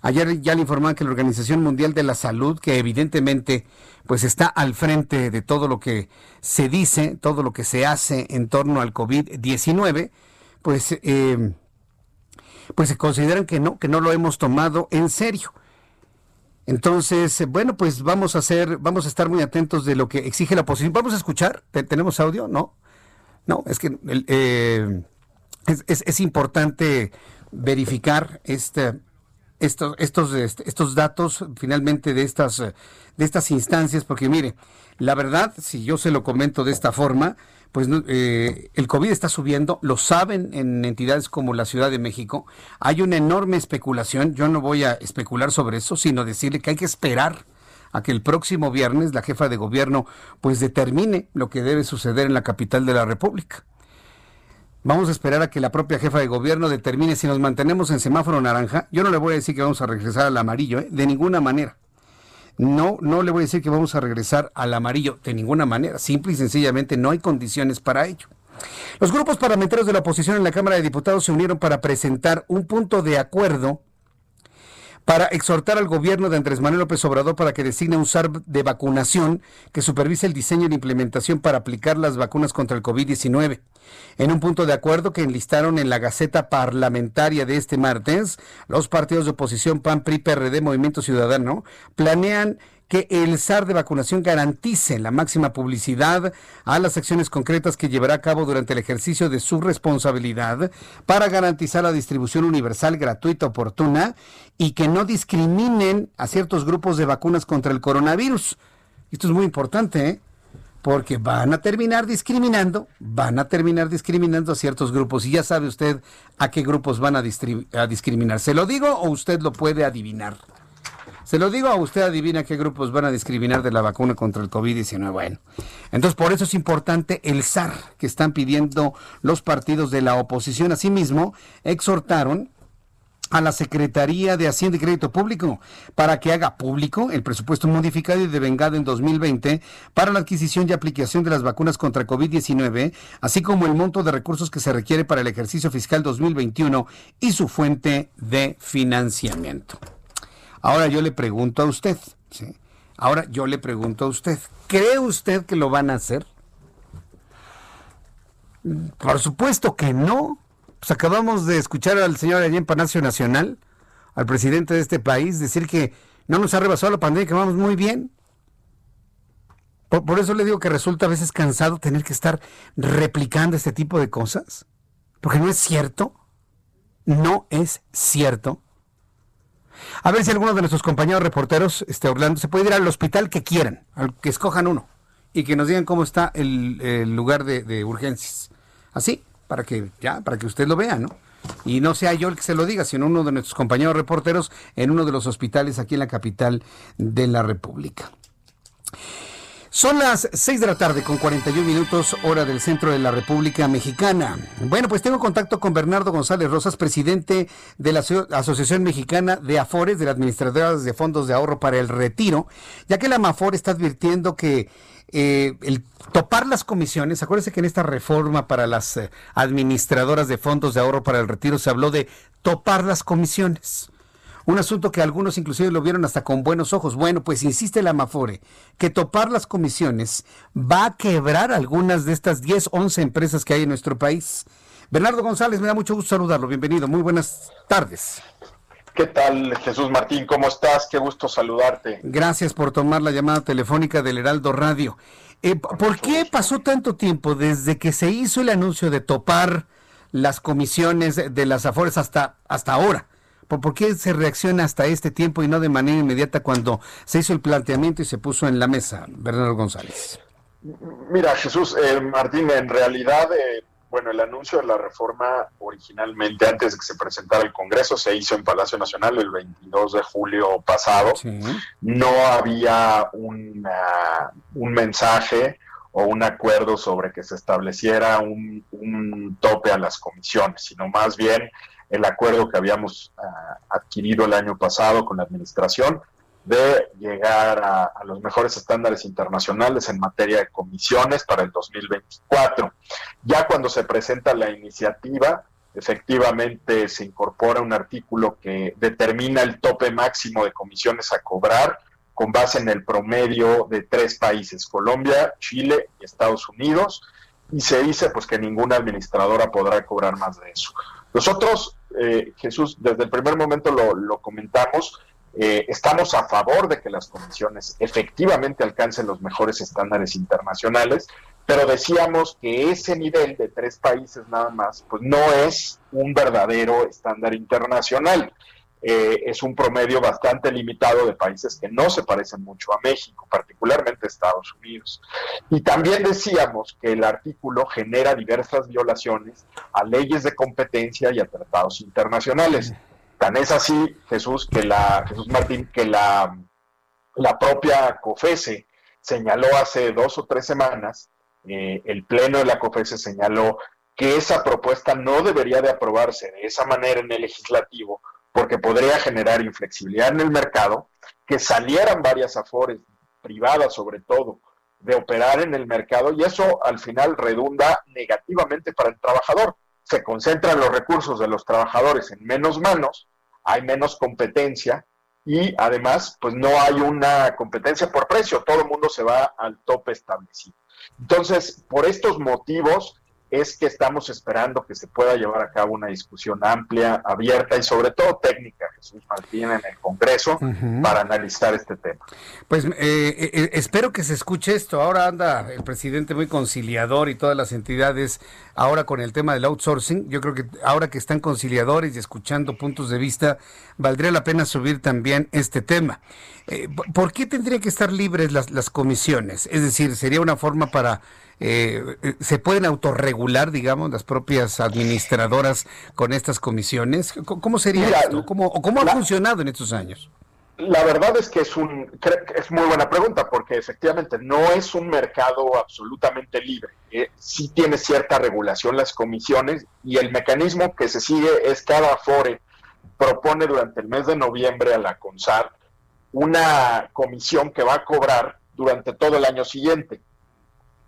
Ayer ya le informaban que la Organización Mundial de la Salud, que evidentemente pues está al frente de todo lo que se dice, todo lo que se hace en torno al COVID-19, pues eh, pues se consideran que no, que no lo hemos tomado en serio. Entonces, bueno, pues vamos a hacer, vamos a estar muy atentos de lo que exige la oposición. Vamos a escuchar. ¿Tenemos audio? No. No, es que eh, es, es, importante verificar esta, estos, estos, este, estos datos finalmente de estas, de estas instancias, porque mire, la verdad, si yo se lo comento de esta forma, pues eh, el COVID está subiendo, lo saben en entidades como la Ciudad de México, hay una enorme especulación, yo no voy a especular sobre eso, sino decirle que hay que esperar a que el próximo viernes la jefa de gobierno pues determine lo que debe suceder en la capital de la República. Vamos a esperar a que la propia jefa de gobierno determine si nos mantenemos en semáforo naranja. Yo no le voy a decir que vamos a regresar al amarillo, ¿eh? de ninguna manera. No, no le voy a decir que vamos a regresar al amarillo, de ninguna manera. Simple y sencillamente no hay condiciones para ello. Los grupos parlamentarios de la oposición en la Cámara de Diputados se unieron para presentar un punto de acuerdo para exhortar al gobierno de Andrés Manuel López Obrador para que designe un SAR de vacunación que supervise el diseño y la implementación para aplicar las vacunas contra el COVID-19. En un punto de acuerdo que enlistaron en la Gaceta Parlamentaria de este martes, los partidos de oposición PAN, PRI, PRD, Movimiento Ciudadano planean que el SAR de vacunación garantice la máxima publicidad a las acciones concretas que llevará a cabo durante el ejercicio de su responsabilidad para garantizar la distribución universal, gratuita, oportuna y que no discriminen a ciertos grupos de vacunas contra el coronavirus. Esto es muy importante, ¿eh? porque van a terminar discriminando, van a terminar discriminando a ciertos grupos. Y ya sabe usted a qué grupos van a, a discriminar. ¿Se lo digo o usted lo puede adivinar? Se lo digo a usted, adivina qué grupos van a discriminar de la vacuna contra el COVID-19. Bueno, entonces por eso es importante el SAR que están pidiendo los partidos de la oposición. Asimismo, exhortaron a la Secretaría de Hacienda y Crédito Público para que haga público el presupuesto modificado y devengado en 2020 para la adquisición y aplicación de las vacunas contra COVID-19, así como el monto de recursos que se requiere para el ejercicio fiscal 2021 y su fuente de financiamiento. Ahora yo le pregunto a usted, ahora yo le pregunto a usted, ¿cree usted que lo van a hacer? Por supuesto que no. Pues acabamos de escuchar al señor allá en Palacio Nacional, al presidente de este país, decir que no nos ha rebasado la pandemia, que vamos muy bien. Por, eso le digo que resulta a veces cansado tener que estar replicando este tipo de cosas. Porque no es cierto. No es cierto. A ver si alguno de nuestros compañeros reporteros, este Orlando, se puede ir al hospital que quieran, al que escojan uno, y que nos digan cómo está el, lugar de, urgencias. Así, para que ya, para que usted lo vea, ¿no? Y no sea yo el que se lo diga, sino uno de nuestros compañeros reporteros en uno de los hospitales aquí en la capital de la República. Son las 6 de la tarde con 41 minutos hora del centro de la República Mexicana. Bueno, pues tengo contacto con Bernardo González Rosas, presidente de la Asociación Mexicana de Afores, de la Administradora de Fondos de Ahorro para el Retiro, ya que la Mafor está advirtiendo que eh, el topar las comisiones, acuérdense que en esta reforma para las eh, administradoras de fondos de ahorro para el retiro se habló de topar las comisiones. Un asunto que algunos inclusive lo vieron hasta con buenos ojos. Bueno, pues insiste la Amafore que topar las comisiones va a quebrar algunas de estas 10, 11 empresas que hay en nuestro país. Bernardo González, me da mucho gusto saludarlo. Bienvenido. Muy buenas tardes. ¿Qué tal, Jesús Martín? ¿Cómo estás? Qué gusto saludarte. Gracias por tomar la llamada telefónica del Heraldo Radio. Eh, ¿Por qué pasó tanto tiempo desde que se hizo el anuncio de topar las comisiones de las Afores hasta, hasta ahora? ¿Por qué se reacciona hasta este tiempo y no de manera inmediata cuando se hizo el planteamiento y se puso en la mesa, Bernardo González? Mira, Jesús, eh, Martín, en realidad, eh, bueno, el anuncio de la reforma originalmente, antes de que se presentara el Congreso, se hizo en Palacio Nacional el 22 de julio pasado. No había un mensaje o un acuerdo sobre que se estableciera un tope a las comisiones, sino más bien el acuerdo que habíamos ah, adquirido el año pasado con la administración de llegar a, los mejores estándares internacionales en materia de comisiones para el 2024. Ya cuando se presenta la iniciativa, efectivamente se incorpora un artículo que determina el tope máximo de comisiones a cobrar con base en el promedio de tres países, Colombia, Chile y Estados Unidos, y se dice pues que ninguna administradora podrá cobrar más de eso. Nosotros eh, Jesús, desde el primer momento lo, comentamos, eh, estamos a favor de que las comisiones efectivamente alcancen los mejores estándares internacionales, pero decíamos que ese nivel de tres países nada más, pues no es un verdadero estándar internacional. Eh, es un promedio bastante limitado de países que no se parecen mucho a México, particularmente Estados Unidos. Y también decíamos que el artículo genera diversas violaciones a leyes de competencia y a tratados internacionales. Tan es así, Jesús, que la, Jesús Martín, que la, la propia COFESE señaló hace dos o tres semanas, eh, el Pleno de la COFESE señaló que esa propuesta no debería de aprobarse de esa manera en el legislativo porque podría generar inflexibilidad en el mercado, que salieran varias afores privadas sobre todo de operar en el mercado y eso al final redunda negativamente para el trabajador. Se concentran los recursos de los trabajadores en menos manos, hay menos competencia y además pues no hay una competencia por precio, todo el mundo se va al tope establecido. Entonces, por estos motivos, es que estamos esperando que se pueda llevar a cabo una discusión amplia, abierta y sobre todo técnica, Jesús Martín, en el Congreso para analizar este tema. Pues eh, eh, espero que se escuche esto. Ahora anda el presidente muy conciliador y todas las entidades ahora con el tema del outsourcing. Yo creo que ahora que están conciliadores y escuchando puntos de vista, valdría la pena subir también este tema. Eh, ¿Por qué tendrían que estar libres las, las comisiones? Es decir, sería una forma para eh, eh, ¿se pueden autorregular, digamos, las propias administradoras con estas comisiones? ¿Cómo sería esto? ¿Cómo, ¿Cómo ha funcionado en estos años? La verdad es que es, un, es muy buena pregunta, porque efectivamente no es un mercado absolutamente libre. Eh, sí tiene cierta regulación las comisiones y el mecanismo que se sigue es cada FORE propone durante el mes de noviembre a la CONSAR una comisión que va a cobrar durante todo el año siguiente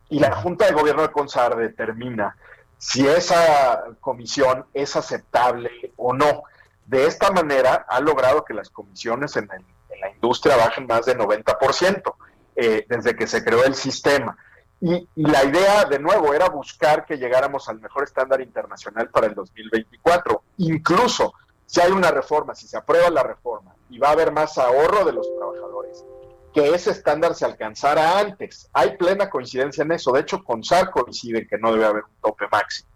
y la Junta de Gobierno de CONSAR determina si esa comisión es aceptable o no. De esta manera ha logrado que las comisiones en, la industria bajen más de 90% eh, desde que se creó el sistema. Y, y, la idea, de nuevo, era buscar que llegáramos al mejor estándar internacional para el 2024. Incluso si hay una reforma, si se aprueba la reforma y va a haber más ahorro de los trabajadores, que ese estándar se alcanzara antes. Hay plena coincidencia en eso. De hecho, con SAR coincide que no debe haber un tope máximo.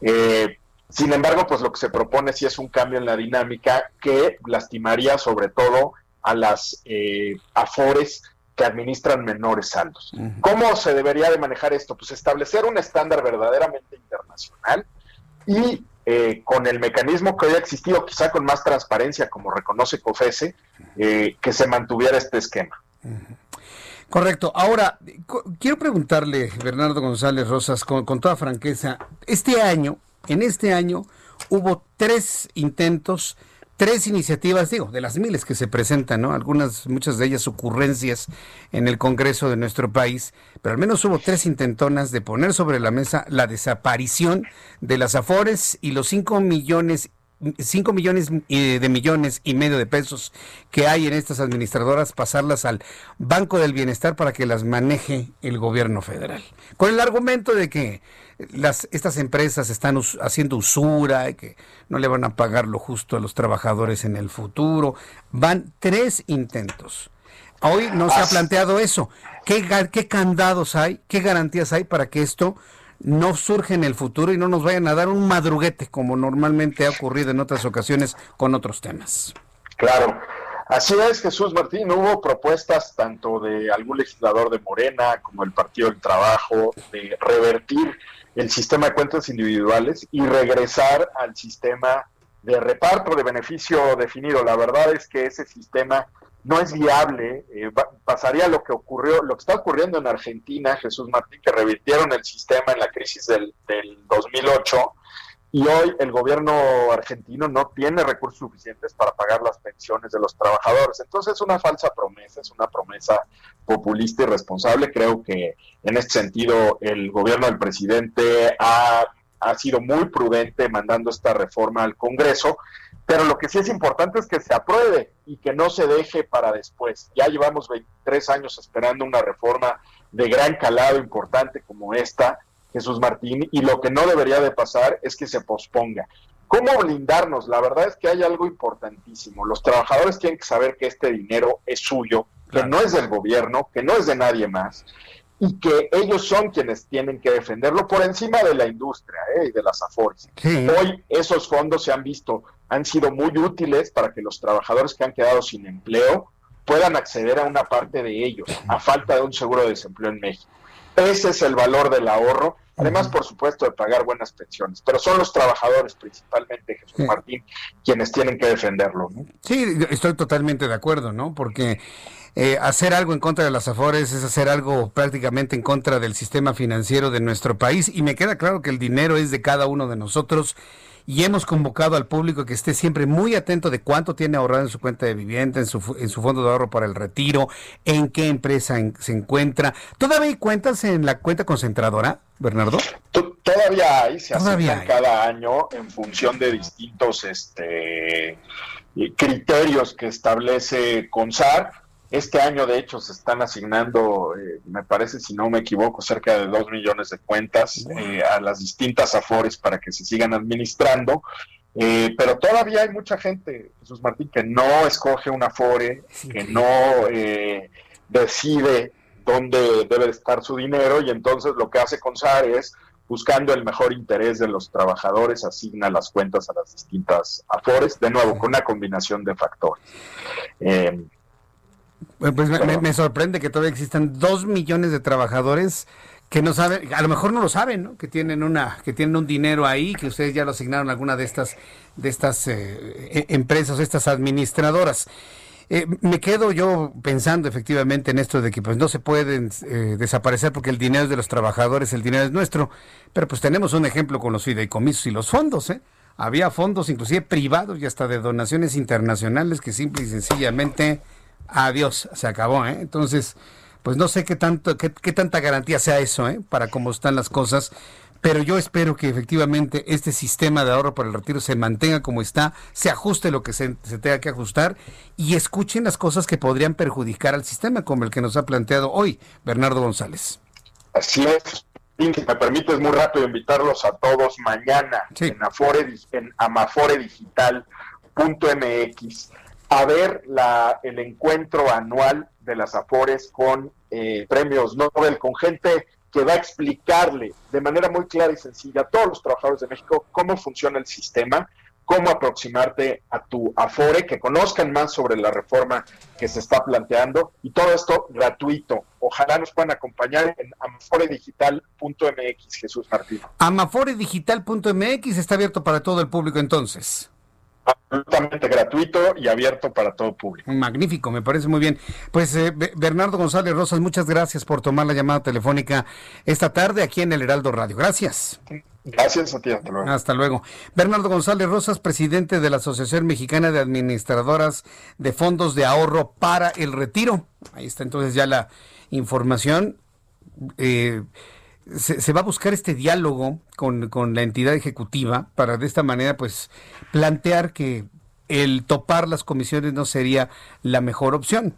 Eh, sin embargo, pues lo que se propone sí es un cambio en la dinámica que lastimaría sobre todo a las eh, afores que administran menores saldos. ¿Cómo se debería de manejar esto? Pues establecer un estándar verdaderamente internacional y eh, con el mecanismo que hoy ha existido, quizá con más transparencia, como reconoce COFESE, que se mantuviera este esquema. Correcto. Ahora, quiero preguntarle, Bernardo González Rosas, con, toda franqueza, este año, en este año, hubo tres intentos, tres iniciativas, digo, de las miles que se presentan, ¿no? Algunas, muchas de ellas ocurrencias en el Congreso de nuestro país, pero al menos hubo tres intentonas de poner sobre la mesa la desaparición de las Afores y los cinco millones 5 millones de millones y medio de pesos que hay en estas administradoras, pasarlas al Banco del Bienestar para que las maneje el gobierno federal. Con el argumento de que las, estas empresas están haciendo usura y que no le van a pagar lo justo a los trabajadores en el futuro. Van tres intentos. Hoy no se ha planteado eso. ¿Qué, ¿Qué candados hay? ¿Qué garantías hay para que esto no surge en el futuro y no nos vayan a dar un madruguete como normalmente ha ocurrido en otras ocasiones con otros temas. Claro. Así es, Jesús Martín. Hubo propuestas tanto de algún legislador de Morena como el Partido del Trabajo de revertir el sistema de cuentas individuales y regresar al sistema de reparto de beneficio definido. La verdad es que ese sistema no es viable, eh, pasaría lo que ocurrió, lo que está ocurriendo en Argentina, Jesús Martín, que revirtieron el sistema en la crisis del, del 2008 y hoy el gobierno argentino no tiene recursos suficientes para pagar las pensiones de los trabajadores. Entonces es una falsa promesa, es una promesa populista y responsable. Creo que en este sentido el gobierno del presidente ha, ha sido muy prudente mandando esta reforma al Congreso pero lo que sí es importante es que se apruebe y que no se deje para después. Ya llevamos 23 años esperando una reforma de gran calado importante como esta, Jesús Martín, y lo que no debería de pasar es que se posponga. ¿Cómo blindarnos? La verdad es que hay algo importantísimo. Los trabajadores tienen que saber que este dinero es suyo, que no es del gobierno, que no es de nadie más, y que ellos son quienes tienen que defenderlo por encima de la industria ¿eh? y de las AFORES. Hoy esos fondos se han visto, han sido muy útiles para que los trabajadores que han quedado sin empleo puedan acceder a una parte de ellos, a falta de un seguro de desempleo en México. Ese es el valor del ahorro, además, por supuesto, de pagar buenas pensiones, pero son los trabajadores, principalmente Jesús Martín, quienes tienen que defenderlo. Sí, estoy totalmente de acuerdo, ¿no? Porque eh, hacer algo en contra de las AFORES es hacer algo prácticamente en contra del sistema financiero de nuestro país y me queda claro que el dinero es de cada uno de nosotros y hemos convocado al público que esté siempre muy atento de cuánto tiene ahorrado en su cuenta de vivienda, en su, en su fondo de ahorro para el retiro, en qué empresa se encuentra. ¿Todavía hay cuentas en la cuenta concentradora, Bernardo? Todavía hay, se hacen cada año en función de distintos este, criterios que establece CONSAR este año, de hecho, se están asignando, eh, me parece, si no me equivoco, cerca de dos millones de cuentas eh, a las distintas AFORES para que se sigan administrando. Eh, pero todavía hay mucha gente, Jesús Martín, que no escoge una AFORE, que no decide dónde debe estar su dinero y entonces lo que hace CONSAR es buscando el mejor interés de los trabajadores, asigna las cuentas a las distintas AFORES, de nuevo, con una combinación de factores. Pues me, sorprende que todavía existan dos millones de trabajadores que no saben, a lo mejor no lo saben, ¿no? Que tienen una, que tienen un dinero ahí, que ustedes ya lo asignaron a alguna de estas, de estas eh, e, empresas, estas administradoras. Eh, me quedo yo pensando efectivamente en esto de que pues no se pueden eh, desaparecer porque el dinero es de los trabajadores, el dinero es nuestro, pero pues tenemos un ejemplo con los fideicomisos y los fondos, ¿eh? Había fondos inclusive privados y hasta de donaciones internacionales que simple y sencillamente adiós, se acabó, ¿eh? Entonces, pues no sé qué tanto, qué, tanta garantía sea eso, ¿eh? Para cómo están las cosas, pero yo espero que efectivamente este sistema de ahorro para el retiro se mantenga como está, se ajuste lo que se, tenga que ajustar y escuchen las cosas que podrían perjudicar al sistema, como el que nos ha planteado hoy Bernardo González. Así es. Si me permites muy rápido invitarlos a todos mañana en, Afore, en amaforedigital.mx a ver la, el encuentro anual de las Afores con eh, premios Nobel, con gente que va a explicarle de manera muy clara y sencilla a todos los trabajadores de México cómo funciona el sistema, cómo aproximarte a tu Afore, que conozcan más sobre la reforma que se está planteando y todo esto gratuito. Ojalá nos puedan acompañar en amaforedigital.mx, Jesús Martín. Amaforedigital.mx está abierto para todo el público entonces absolutamente gratuito y abierto para todo público. Magnífico, me parece muy bien. Pues eh, Bernardo González Rosas, muchas gracias por tomar la llamada telefónica esta tarde aquí en el Heraldo Radio. Gracias. Gracias a ti, hasta luego. Hasta luego. Bernardo González Rosas, presidente de la Asociación Mexicana de Administradoras de Fondos de Ahorro para el Retiro. Ahí está entonces ya la información. Eh, se, va a buscar este diálogo con, con, la entidad ejecutiva para de esta manera pues plantear que el topar las comisiones no sería la mejor opción.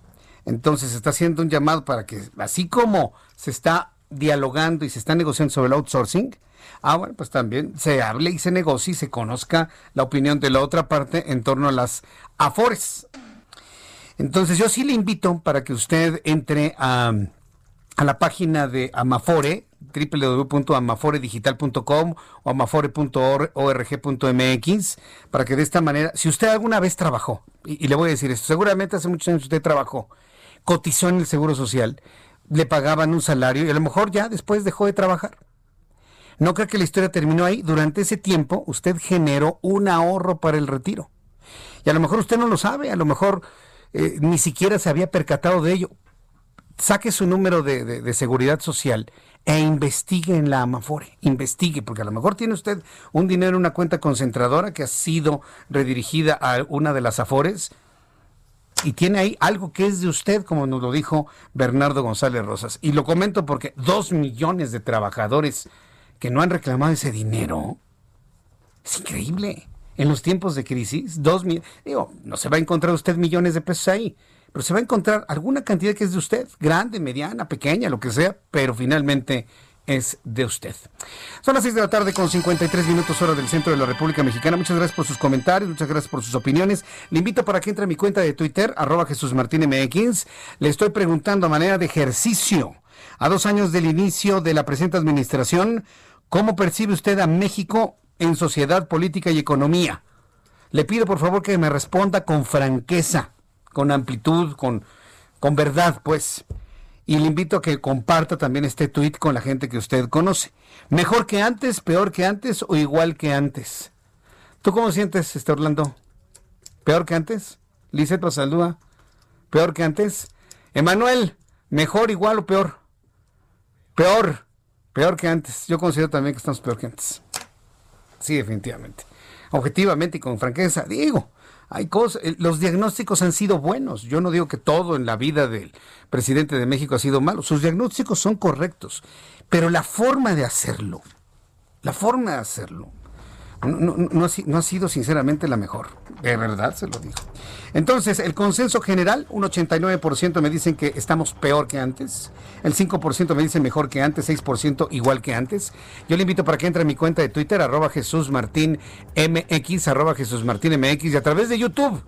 Entonces se está haciendo un llamado para que así como se está dialogando y se está negociando sobre el outsourcing, ah, bueno, pues también se hable y se negocie y se conozca la opinión de la otra parte en torno a las AFORES. Entonces yo sí le invito para que usted entre a, a la página de Amafore, www.amaforedigital.com o amafore.org.mx para que de esta manera, si usted alguna vez trabajó, y, le voy a decir esto, seguramente hace muchos años usted trabajó, cotizó en el Seguro Social, le pagaban un salario y a lo mejor ya después dejó de trabajar. No creo que la historia terminó ahí. Durante ese tiempo usted generó un ahorro para el retiro. Y a lo mejor usted no lo sabe, a lo mejor eh, ni siquiera se había percatado de ello. Saque su número de seguridad social e investigue en la Amafore, investigue, porque a lo mejor tiene usted un dinero en una cuenta concentradora que ha sido redirigida a una de las Afores y tiene ahí algo que es de usted, como nos lo dijo Bernardo González Rosas. Y lo comento porque dos millones de trabajadores que no han reclamado ese dinero, es increíble. En los tiempos de crisis, dos millones, digo, no se va a encontrar usted millones de pesos ahí, pero se va a encontrar alguna cantidad que es de usted, grande, mediana, pequeña, lo que sea, pero finalmente es de usted. Son las 6 de la tarde con 53 minutos hora del centro de la República Mexicana. Muchas gracias por sus comentarios, muchas gracias por sus opiniones. Le invito para que entre a mi cuenta de Twitter, arroba Jesús Martín. Le estoy preguntando a manera de ejercicio. A dos años del inicio de la presente administración, ¿cómo percibe usted a México en sociedad, política y economía? Le pido por favor que me responda con franqueza, con amplitud, con, con verdad, pues. Y le invito a que comparta también este tuit con la gente que usted conoce. ¿Mejor que antes, peor que antes o igual que antes? ¿Tú cómo sientes, este Orlando? ¿Peor que antes? Lizeth lo saluda. ¿Peor que antes? Emanuel, ¿mejor, igual o peor? Peor. Peor que antes. Yo considero también que estamos peor que antes. Sí, definitivamente. Objetivamente y con franqueza, digo, hay cosas, eh, los diagnósticos han sido buenos. Yo no digo que todo en la vida del presidente de México ha sido malo. Sus diagnósticos son correctos. Pero la forma de hacerlo, la forma de hacerlo, no, ha, sido sinceramente la mejor. De verdad se lo digo. Entonces, el consenso general, un 89% me dicen que estamos peor que antes, el 5% me dicen mejor que antes, 6% igual que antes. Yo le invito para que entre a mi cuenta de Twitter, arroba Jesús Martín MX, arroba Jesús Martín MX, y a través de YouTube,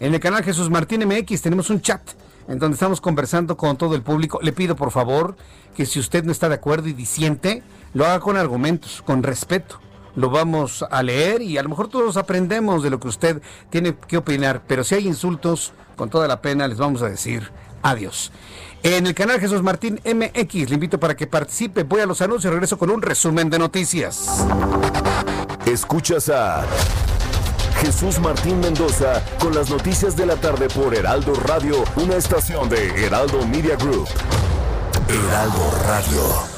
en el canal Jesús Martín MX, tenemos un chat en donde estamos conversando con todo el público. Le pido por favor que si usted no está de acuerdo y disiente, lo haga con argumentos, con respeto lo vamos a leer y a lo mejor todos aprendemos de lo que usted tiene que opinar, pero si hay insultos, con toda la pena les vamos a decir adiós. En el canal Jesús Martín MX le invito para que participe, voy a los anuncios y regreso con un resumen de noticias. Escuchas a Jesús Martín Mendoza con las noticias de la tarde por Heraldo Radio, una estación de Heraldo Media Group. Heraldo Radio.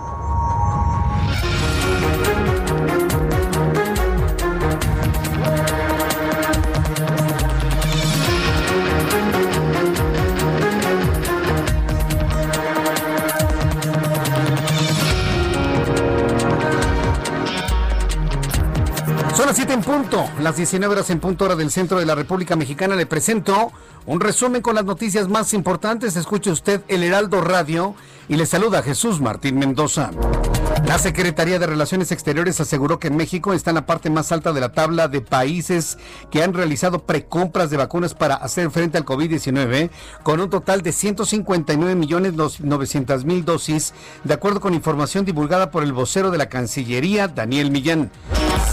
7 en punto, las 19 horas en punto hora del centro de la República Mexicana. Le presento un resumen con las noticias más importantes. Escuche usted el Heraldo Radio y le saluda Jesús Martín Mendoza. La Secretaría de Relaciones Exteriores aseguró que México está en la parte más alta de la tabla de países que han realizado precompras de vacunas para hacer frente al COVID-19, con un total de 159 millones 900 mil dosis, de acuerdo con información divulgada por el vocero de la Cancillería, Daniel Millán.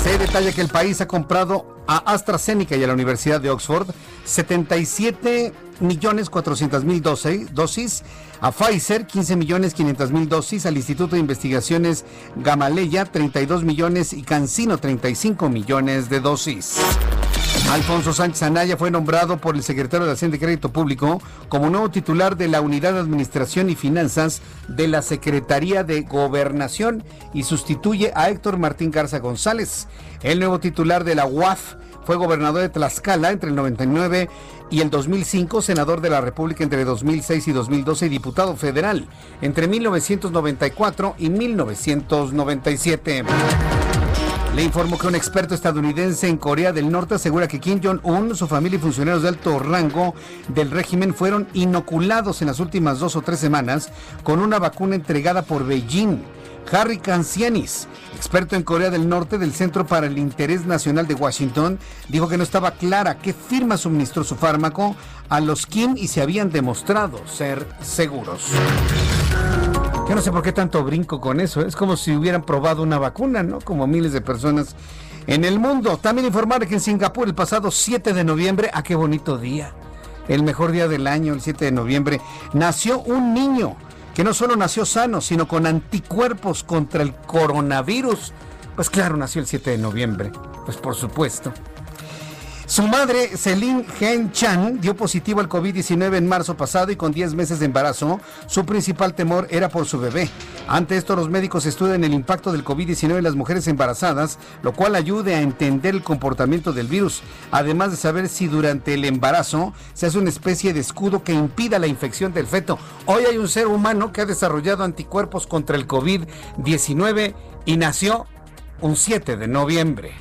Se detalla que el país ha comprado a AstraZeneca y a la Universidad de Oxford 77 millones 400 mil dosis, a Pfizer 15 millones 500 mil dosis, al Instituto de Investigaciones Gamaleya 32 millones y Cancino 35 millones de dosis. Alfonso Sánchez Anaya fue nombrado por el secretario de Hacienda y Crédito Público como nuevo titular de la Unidad de Administración y Finanzas de la Secretaría de Gobernación y sustituye a Héctor Martín Garza González. El nuevo titular de la UAF fue gobernador de Tlaxcala entre el 99 y el 2005, senador de la República entre 2006 y 2012 y diputado federal entre 1994 y 1997. Le informo que un experto estadounidense en Corea del Norte asegura que Kim Jong-un, su familia y funcionarios de alto rango del régimen fueron inoculados en las últimas dos o tres semanas con una vacuna entregada por Beijing. Harry Kancianis, experto en Corea del Norte del Centro para el Interés Nacional de Washington, dijo que no estaba clara qué firma suministró su fármaco a los Kim y se habían demostrado ser seguros. Yo no sé por qué tanto brinco con eso. Es como si hubieran probado una vacuna, ¿no? Como miles de personas en el mundo. También informar que en Singapur el pasado 7 de noviembre, a ah, qué bonito día, el mejor día del año, el 7 de noviembre, nació un niño que no solo nació sano, sino con anticuerpos contra el coronavirus. Pues claro, nació el 7 de noviembre, pues por supuesto. Su madre, Celine Gen Chan, dio positivo al COVID-19 en marzo pasado y con 10 meses de embarazo, su principal temor era por su bebé. Ante esto, los médicos estudian el impacto del COVID-19 en las mujeres embarazadas, lo cual ayude a entender el comportamiento del virus, además de saber si durante el embarazo se hace una especie de escudo que impida la infección del feto. Hoy hay un ser humano que ha desarrollado anticuerpos contra el COVID-19 y nació un 7 de noviembre.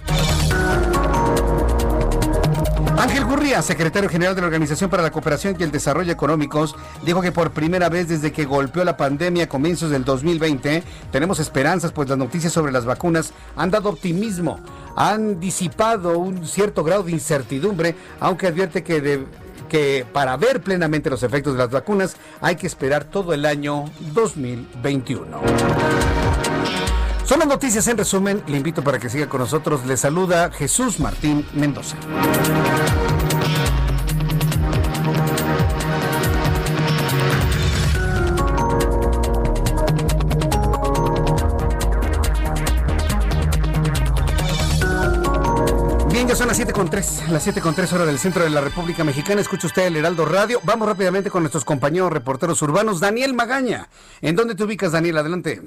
Ángel Gurría, secretario general de la Organización para la Cooperación y el Desarrollo Económicos, dijo que por primera vez desde que golpeó la pandemia a comienzos del 2020, tenemos esperanzas, pues las noticias sobre las vacunas han dado optimismo, han disipado un cierto grado de incertidumbre, aunque advierte que que para ver plenamente los efectos de las vacunas hay que esperar todo el año 2021. Son las noticias en resumen. Le invito para que siga con nosotros. Le saluda Jesús Martín Mendoza. Bien, ya son las 7.3, las 7.3 horas del centro de la República Mexicana. Escucha usted el Heraldo Radio. Vamos rápidamente con nuestros compañeros reporteros urbanos. Daniel Magaña. ¿En dónde te ubicas, Daniel? Adelante.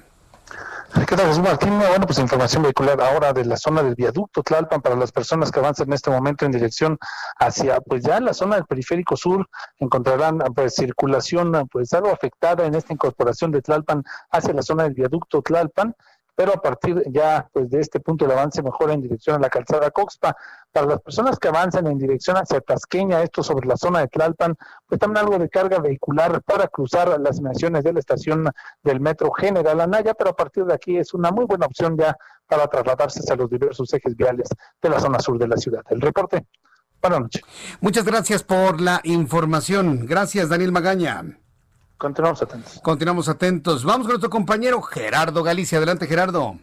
¿Qué tal, Jesús Martín? Bueno, pues información vehicular ahora de la zona del viaducto Tlalpan para las personas que avanzan en este momento en dirección hacia, pues ya la zona del periférico sur, encontrarán pues circulación pues algo afectada en esta incorporación de Tlalpan hacia la zona del viaducto Tlalpan pero a partir ya pues de este punto el avance mejora en dirección a la calzada Coxpa. Para las personas que avanzan en dirección hacia Tasqueña, esto sobre la zona de Tlalpan, pues también algo de carga vehicular para cruzar las estaciones de la estación del metro General Anaya, pero a partir de aquí es una muy buena opción ya para trasladarse hacia los diversos ejes viales de la zona sur de la ciudad. El reporte. Buenas noches. Muchas gracias por la información. Gracias, Daniel Magaña. Continuamos atentos. Continuamos atentos. Vamos con nuestro compañero Gerardo Galicia. Adelante, Gerardo.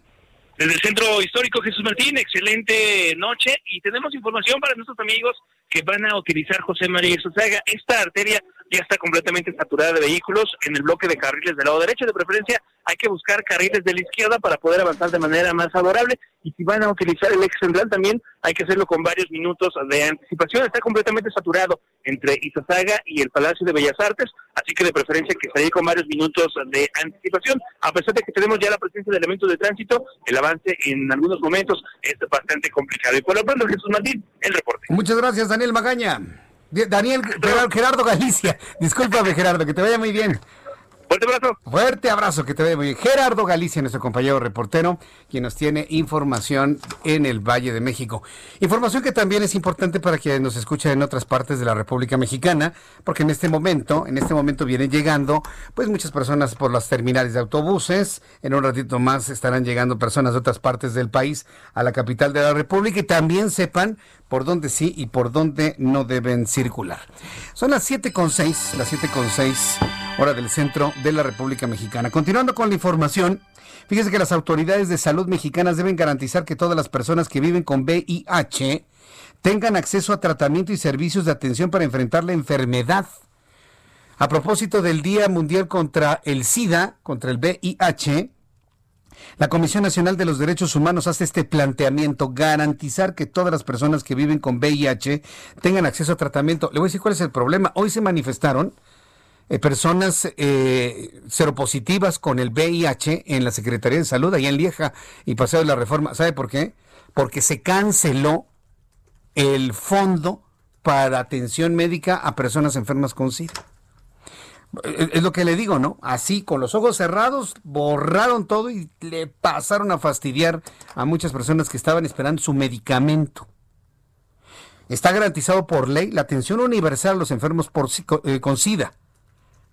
Desde el Centro Histórico Jesús Martín, excelente noche y tenemos información para nuestros amigos que van a utilizar José María Sosaga. Esta arteria ya está completamente saturada de vehículos en el bloque de carriles del lado derecho. De preferencia, hay que buscar carriles de la izquierda para poder avanzar de manera más favorable. Y si van a utilizar el ex central también, hay que hacerlo con varios minutos de anticipación. Está completamente saturado entre Izazaga y el Palacio de Bellas Artes, así que de preferencia que salir con varios minutos de anticipación. A pesar de que tenemos ya la presencia de elementos de tránsito, el avance en algunos momentos es bastante complicado. Y por lo pronto, Jesús Martín, el reporte. Muchas gracias, Daniel Magaña. Daniel Gerardo Galicia. (laughs) Discúlpame, Gerardo, que te vaya muy bien. Fuerte abrazo. Fuerte abrazo, que te vaya muy bien. Gerardo Galicia, nuestro compañero reportero, quien nos tiene información en el Valle de México. Información que también es importante para quienes nos escuchan en otras partes de la República Mexicana, porque en este momento, en este momento vienen llegando, pues muchas personas por las terminales de autobuses. En un ratito más estarán llegando personas de otras partes del país a la capital de la República y también sepan por dónde sí y por dónde no deben circular. Son las 7.6, las 7.6 hora del centro de la República Mexicana. Continuando con la información, fíjese que las autoridades de salud mexicanas deben garantizar que todas las personas que viven con VIH tengan acceso a tratamiento y servicios de atención para enfrentar la enfermedad. A propósito del Día Mundial contra el SIDA, contra el VIH, la Comisión Nacional de los Derechos Humanos hace este planteamiento, garantizar que todas las personas que viven con VIH tengan acceso a tratamiento. Le voy a decir cuál es el problema. Hoy se manifestaron eh, personas eh, seropositivas con el VIH en la Secretaría de Salud, allá en Lieja y Paseo de la Reforma. ¿Sabe por qué? Porque se canceló el fondo para atención médica a personas enfermas con SIDA. Es lo que le digo, ¿no? Así, con los ojos cerrados, borraron todo y le pasaron a fastidiar a muchas personas que estaban esperando su medicamento. Está garantizado por ley la atención universal a los enfermos por, eh, con SIDA,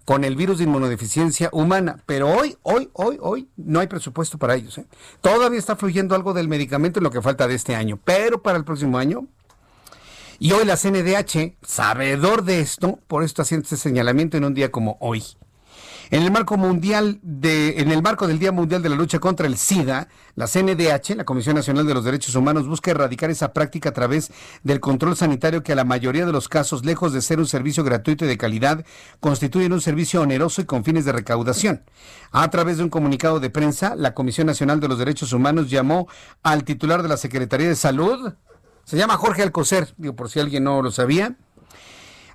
con el virus de inmunodeficiencia humana. Pero hoy, hoy, hoy, hoy no hay presupuesto para ellos. ¿eh? Todavía está fluyendo algo del medicamento en lo que falta de este año, pero para el próximo año y hoy la CNDH, sabedor de esto, por esto haciendo este señalamiento en un día como hoy. En el marco mundial de, en el marco del Día Mundial de la Lucha contra el SIDA, la CNDH, la Comisión Nacional de los Derechos Humanos, busca erradicar esa práctica a través del control sanitario que a la mayoría de los casos, lejos de ser un servicio gratuito y de calidad, constituyen un servicio oneroso y con fines de recaudación. A través de un comunicado de prensa, la Comisión Nacional de los Derechos Humanos llamó al titular de la Secretaría de Salud, Se llama Jorge Alcocer, digo por si alguien no lo sabía.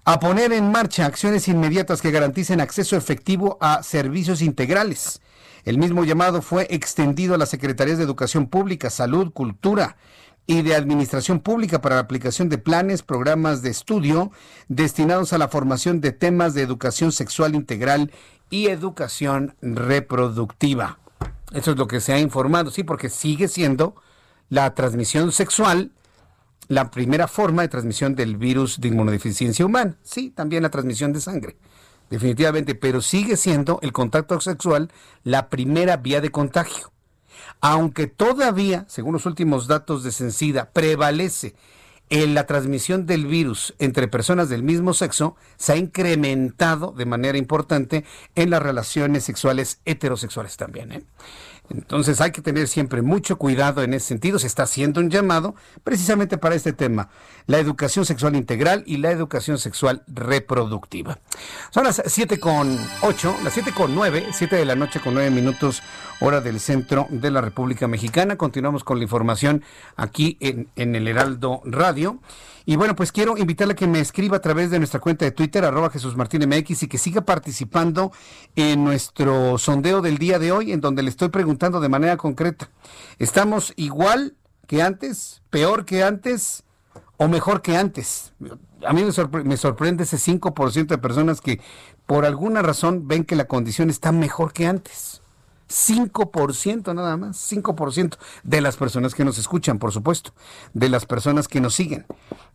A poner en marcha acciones inmediatas que garanticen acceso efectivo a servicios integrales. El mismo llamado fue extendido a las Secretarías de Educación Pública, Salud, Cultura, y de Administración Pública para la aplicación de planes, programas de estudio destinados a la formación de temas de educación sexual integral y educación reproductiva. Eso es lo que se ha informado, sí, porque sigue siendo la transmisión sexual la primera forma de transmisión del virus de inmunodeficiencia humana. Sí, también la transmisión de sangre, definitivamente, pero sigue siendo el contacto sexual la primera vía de contagio aunque todavía, según los últimos datos de Sencida, prevalece en la transmisión del virus entre personas del mismo sexo, se ha incrementado de manera importante en las relaciones sexuales heterosexuales también. ¿eh? Entonces hay que tener siempre mucho cuidado en ese sentido. Se está haciendo un llamado precisamente para este tema, la educación sexual integral y la educación sexual reproductiva. Son las 7 con 8, las 7 con 9, 7 de la noche con 9 minutos, hora del centro de la República Mexicana. Continuamos con la información aquí en, en el Heraldo Radio. Y bueno, pues quiero invitarle a que me escriba a través de nuestra cuenta de Twitter, arroba Jesús MX, y que siga participando en nuestro sondeo del día de hoy, en donde le estoy preguntando de manera concreta. ¿Estamos igual que antes, peor que antes o mejor que antes? A mí me, me sorprende ese 5% de personas que por alguna razón ven que la condición está mejor que antes. 5% nada más, 5% de las personas que nos escuchan, por supuesto, de las personas que nos siguen.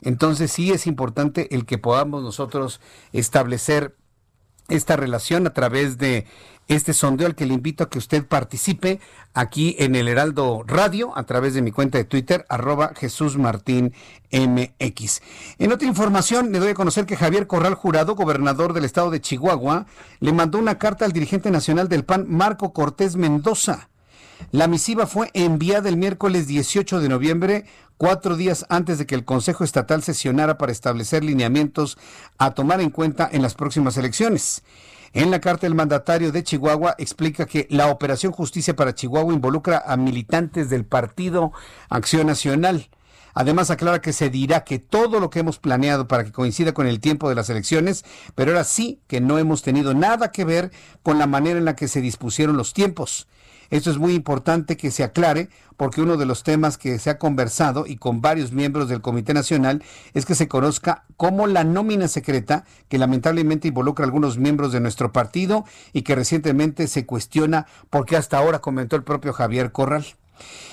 Entonces sí es importante el que podamos nosotros establecer esta relación a través de este sondeo al que le invito a que usted participe aquí en el Heraldo Radio a través de mi cuenta de Twitter, arroba Jesús Martín MX. En otra información, le doy a conocer que Javier Corral Jurado, gobernador del estado de Chihuahua, le mandó una carta al dirigente nacional del PAN, Marco Cortés Mendoza. La misiva fue enviada el miércoles 18 de noviembre, cuatro días antes de que el Consejo Estatal sesionara para establecer lineamientos a tomar en cuenta en las próximas elecciones. En la carta, el mandatario de Chihuahua explica que la Operación Justicia para Chihuahua involucra a militantes del Partido Acción Nacional. Además, aclara que se dirá que todo lo que hemos planeado para que coincida con el tiempo de las elecciones, pero ahora sí que no hemos tenido nada que ver con la manera en la que se dispusieron los tiempos. Esto es muy importante que se aclare porque uno de los temas que se ha conversado y con varios miembros del Comité Nacional es que se conozca como la nómina secreta que lamentablemente involucra a algunos miembros de nuestro partido y que recientemente se cuestiona porque hasta ahora comentó el propio Javier Corral.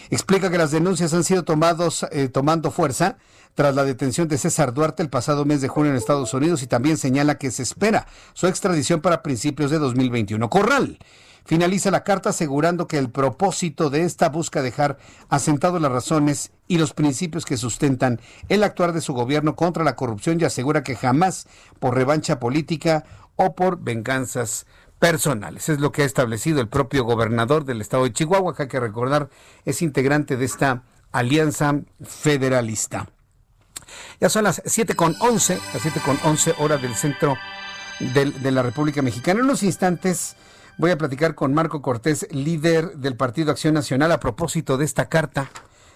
Explica que las denuncias han sido tomados, eh, tomando fuerza tras la detención de César Duarte el pasado mes de junio en Estados Unidos y también señala que se espera su extradición para principios de 2021. Corral finaliza la carta asegurando que el propósito de esta busca dejar asentado las razones y los principios que sustentan el actuar de su gobierno contra la corrupción y asegura que jamás por revancha política o por venganzas personales. Es lo que ha establecido el propio gobernador del estado de Chihuahua, que hay que recordar es integrante de esta alianza federalista. Ya son las 7 con 11, las 7 con 11 horas del centro de la República Mexicana. En unos instantes Voy a platicar con Marco Cortés, líder del Partido Acción Nacional, a propósito de esta carta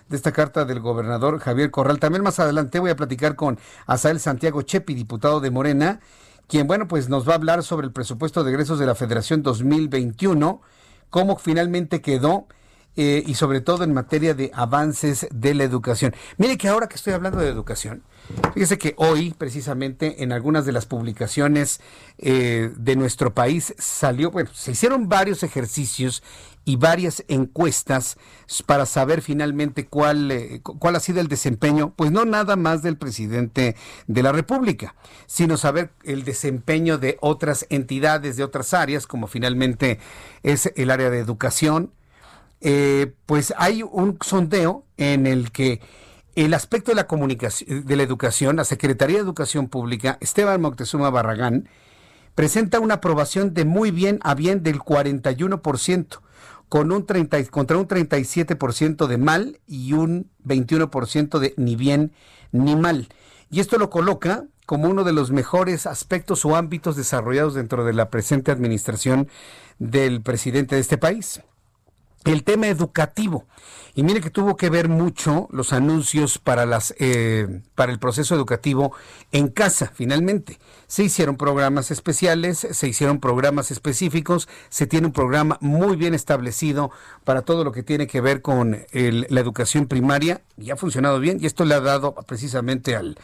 de esta carta del gobernador Javier Corral. También más adelante voy a platicar con Asael Santiago Chepi, diputado de Morena, quien, bueno, pues nos va a hablar sobre el presupuesto de egresos de la Federación 2021, cómo finalmente quedó eh, y sobre todo en materia de avances de la educación. Mire que ahora que estoy hablando de educación, Fíjese que hoy, precisamente, en algunas de las publicaciones eh, de nuestro país salió, bueno, se hicieron varios ejercicios y varias encuestas para saber finalmente cuál, eh, cuál ha sido el desempeño, pues no nada más del presidente de la República, sino saber el desempeño de otras entidades, de otras áreas, como finalmente es el área de educación. Eh, pues hay un sondeo en el que el aspecto de la comunicación, de la educación, la Secretaría de Educación Pública, Esteban Moctezuma Barragán, presenta una aprobación de muy bien a bien del 41%, con un 30, contra un 37% de mal y un 21% de ni bien ni mal. Y esto lo coloca como uno de los mejores aspectos o ámbitos desarrollados dentro de la presente administración del presidente de este país. El tema educativo. Y mire que tuvo que ver mucho los anuncios para las eh, para el proceso educativo en casa. Finalmente se hicieron programas especiales, se hicieron programas específicos, se tiene un programa muy bien establecido para todo lo que tiene que ver con la educación primaria y ha funcionado bien. Y esto le ha dado precisamente al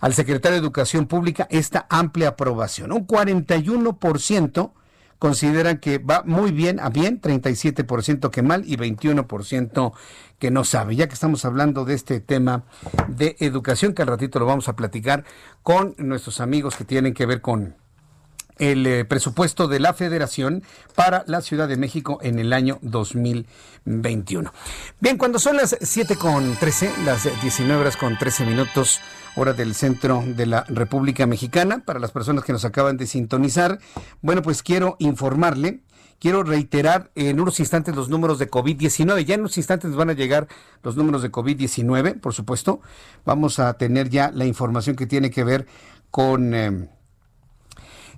al secretario de Educación Pública esta amplia aprobación. Un 41% consideran que va muy bien a bien, 37% que mal y 21% que no sabe. Ya que estamos hablando de este tema de educación, que al ratito lo vamos a platicar con nuestros amigos que tienen que ver con el eh, presupuesto de la Federación para la Ciudad de México en el año 2021. Bien, cuando son las 7 con 13, las 19 horas con 13 minutos, hora del centro de la República Mexicana, para las personas que nos acaban de sintonizar, bueno, pues quiero informarle quiero reiterar en unos instantes los números de COVID-19. Ya en unos instantes van a llegar los números de COVID-19, por supuesto. Vamos a tener ya la información que tiene que ver con... Eh,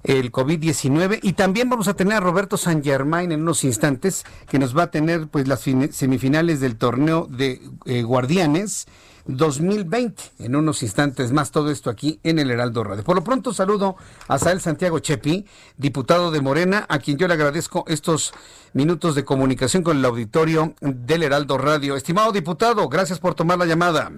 el COVID-19 y también vamos a tener a Roberto San Germain en unos instantes que nos va a tener pues las semifinales del torneo de eh, Guardianes 2020 en unos instantes más todo esto aquí en el Heraldo Radio. Por lo pronto saludo a Sael Santiago Chepi, diputado de Morena, a quien yo le agradezco estos minutos de comunicación con el auditorio del Heraldo Radio. Estimado diputado, gracias por tomar la llamada.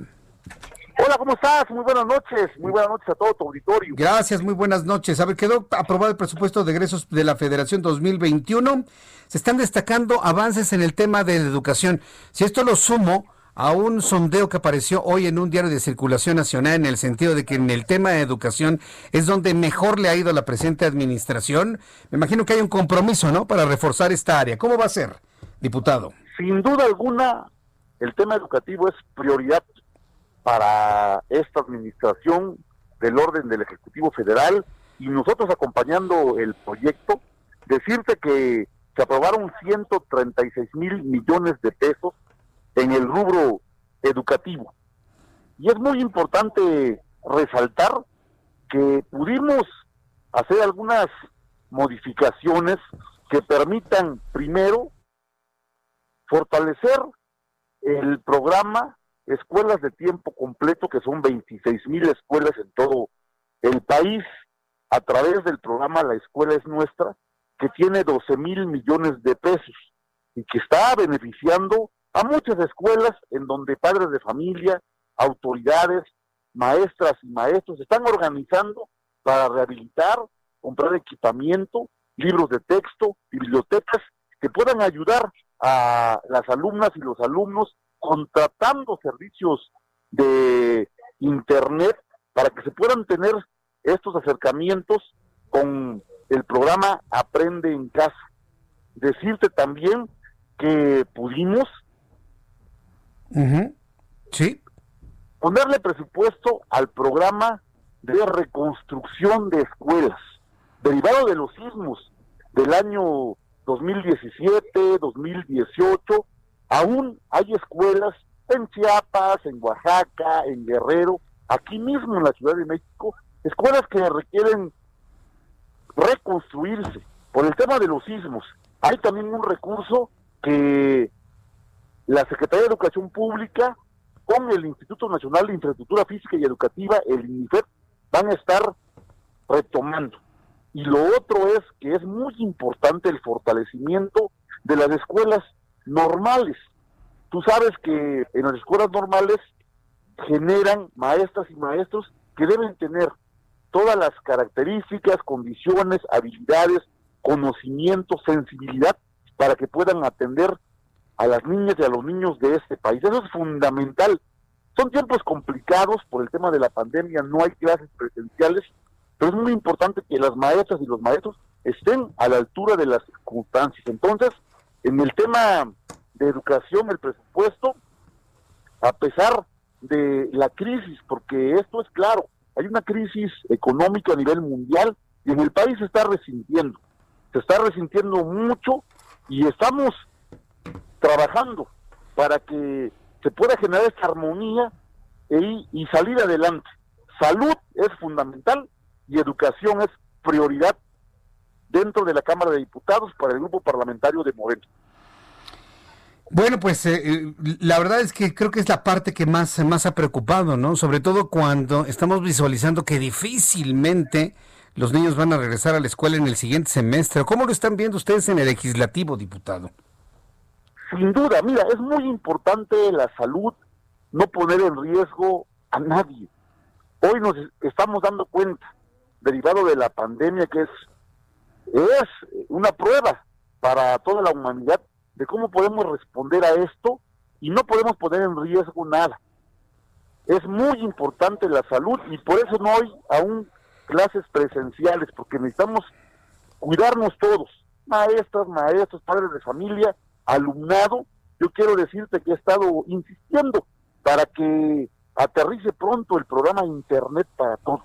Hola, ¿cómo estás? Muy buenas noches. Muy buenas noches a todo tu auditorio. Gracias, muy buenas noches. A ver, quedó aprobado el presupuesto de egresos de la Federación 2021. Se están destacando avances en el tema de la educación. Si esto lo sumo a un sondeo que apareció hoy en un diario de circulación nacional en el sentido de que en el tema de educación es donde mejor le ha ido a la presente administración, me imagino que hay un compromiso, ¿no? Para reforzar esta área. ¿Cómo va a ser, diputado? Sin duda alguna, el tema educativo es prioridad para esta administración del orden del Ejecutivo Federal y nosotros acompañando el proyecto, decirte que se aprobaron 136 mil millones de pesos en el rubro educativo. Y es muy importante resaltar que pudimos hacer algunas modificaciones que permitan, primero, fortalecer el programa escuelas de tiempo completo, que son 26 mil escuelas en todo el país, a través del programa La Escuela es Nuestra, que tiene 12 mil millones de pesos y que está beneficiando a muchas escuelas en donde padres de familia, autoridades, maestras y maestros están organizando para rehabilitar, comprar equipamiento, libros de texto, bibliotecas que puedan ayudar a las alumnas y los alumnos contratando servicios de Internet para que se puedan tener estos acercamientos con el programa Aprende en Casa. Decirte también que pudimos sí. ponerle presupuesto al programa de reconstrucción de escuelas, derivado de los sismos del año 2017, 2018, Aún hay escuelas en Chiapas, en Oaxaca, en Guerrero, aquí mismo en la Ciudad de México, escuelas que requieren reconstruirse por el tema de los sismos. Hay también un recurso que la Secretaría de Educación Pública con el Instituto Nacional de Infraestructura Física y Educativa, el INIFED, van a estar retomando. Y lo otro es que es muy importante el fortalecimiento de las escuelas normales. Tú sabes que en las escuelas normales generan maestras y maestros que deben tener todas las características, condiciones, habilidades, conocimiento, sensibilidad para que puedan atender a las niñas y a los niños de este país. Eso es fundamental. Son tiempos complicados por el tema de la pandemia, no hay clases presenciales, pero es muy importante que las maestras y los maestros estén a la altura de las circunstancias. Entonces, en el tema de educación, el presupuesto, a pesar de la crisis, porque esto es claro, hay una crisis económica a nivel mundial y en el país se está resintiendo, se está resintiendo mucho y estamos trabajando para que se pueda generar esta armonía e, y salir adelante. Salud es fundamental y educación es prioridad dentro de la Cámara de Diputados para el grupo parlamentario de Moreno. Bueno, pues eh, eh, la verdad es que creo que es la parte que más, más ha preocupado, ¿no? Sobre todo cuando estamos visualizando que difícilmente los niños van a regresar a la escuela en el siguiente semestre. ¿Cómo lo están viendo ustedes en el legislativo, diputado? Sin duda, mira, es muy importante la salud, no poner en riesgo a nadie. Hoy nos estamos dando cuenta, derivado de la pandemia, que es, es una prueba para toda la humanidad de cómo podemos responder a esto y no podemos poner en riesgo nada. Es muy importante la salud y por eso no hay aún clases presenciales, porque necesitamos cuidarnos todos, maestras, maestros, padres de familia, alumnado. Yo quiero decirte que he estado insistiendo para que aterrice pronto el programa Internet para todos.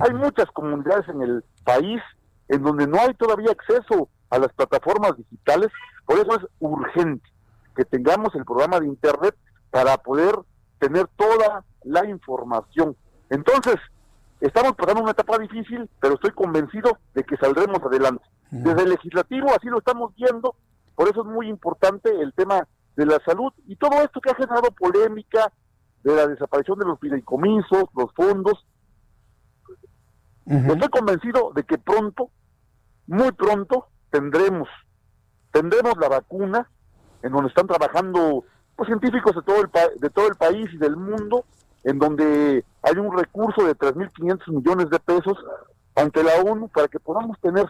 Hay muchas comunidades en el país en donde no hay todavía acceso a las plataformas digitales, por eso es urgente que tengamos el programa de Internet para poder tener toda la información. Entonces, estamos pasando una etapa difícil, pero estoy convencido de que saldremos adelante. Desde el legislativo así lo estamos viendo, por eso es muy importante el tema de la salud y todo esto que ha generado polémica de la desaparición de los fideicomisos, los fondos. Estoy convencido de que pronto, muy pronto, tendremos tendremos la vacuna en donde están trabajando pues, científicos de todo el de todo el país y del mundo en donde hay un recurso de 3.500 millones de pesos ante la ONU para que podamos tener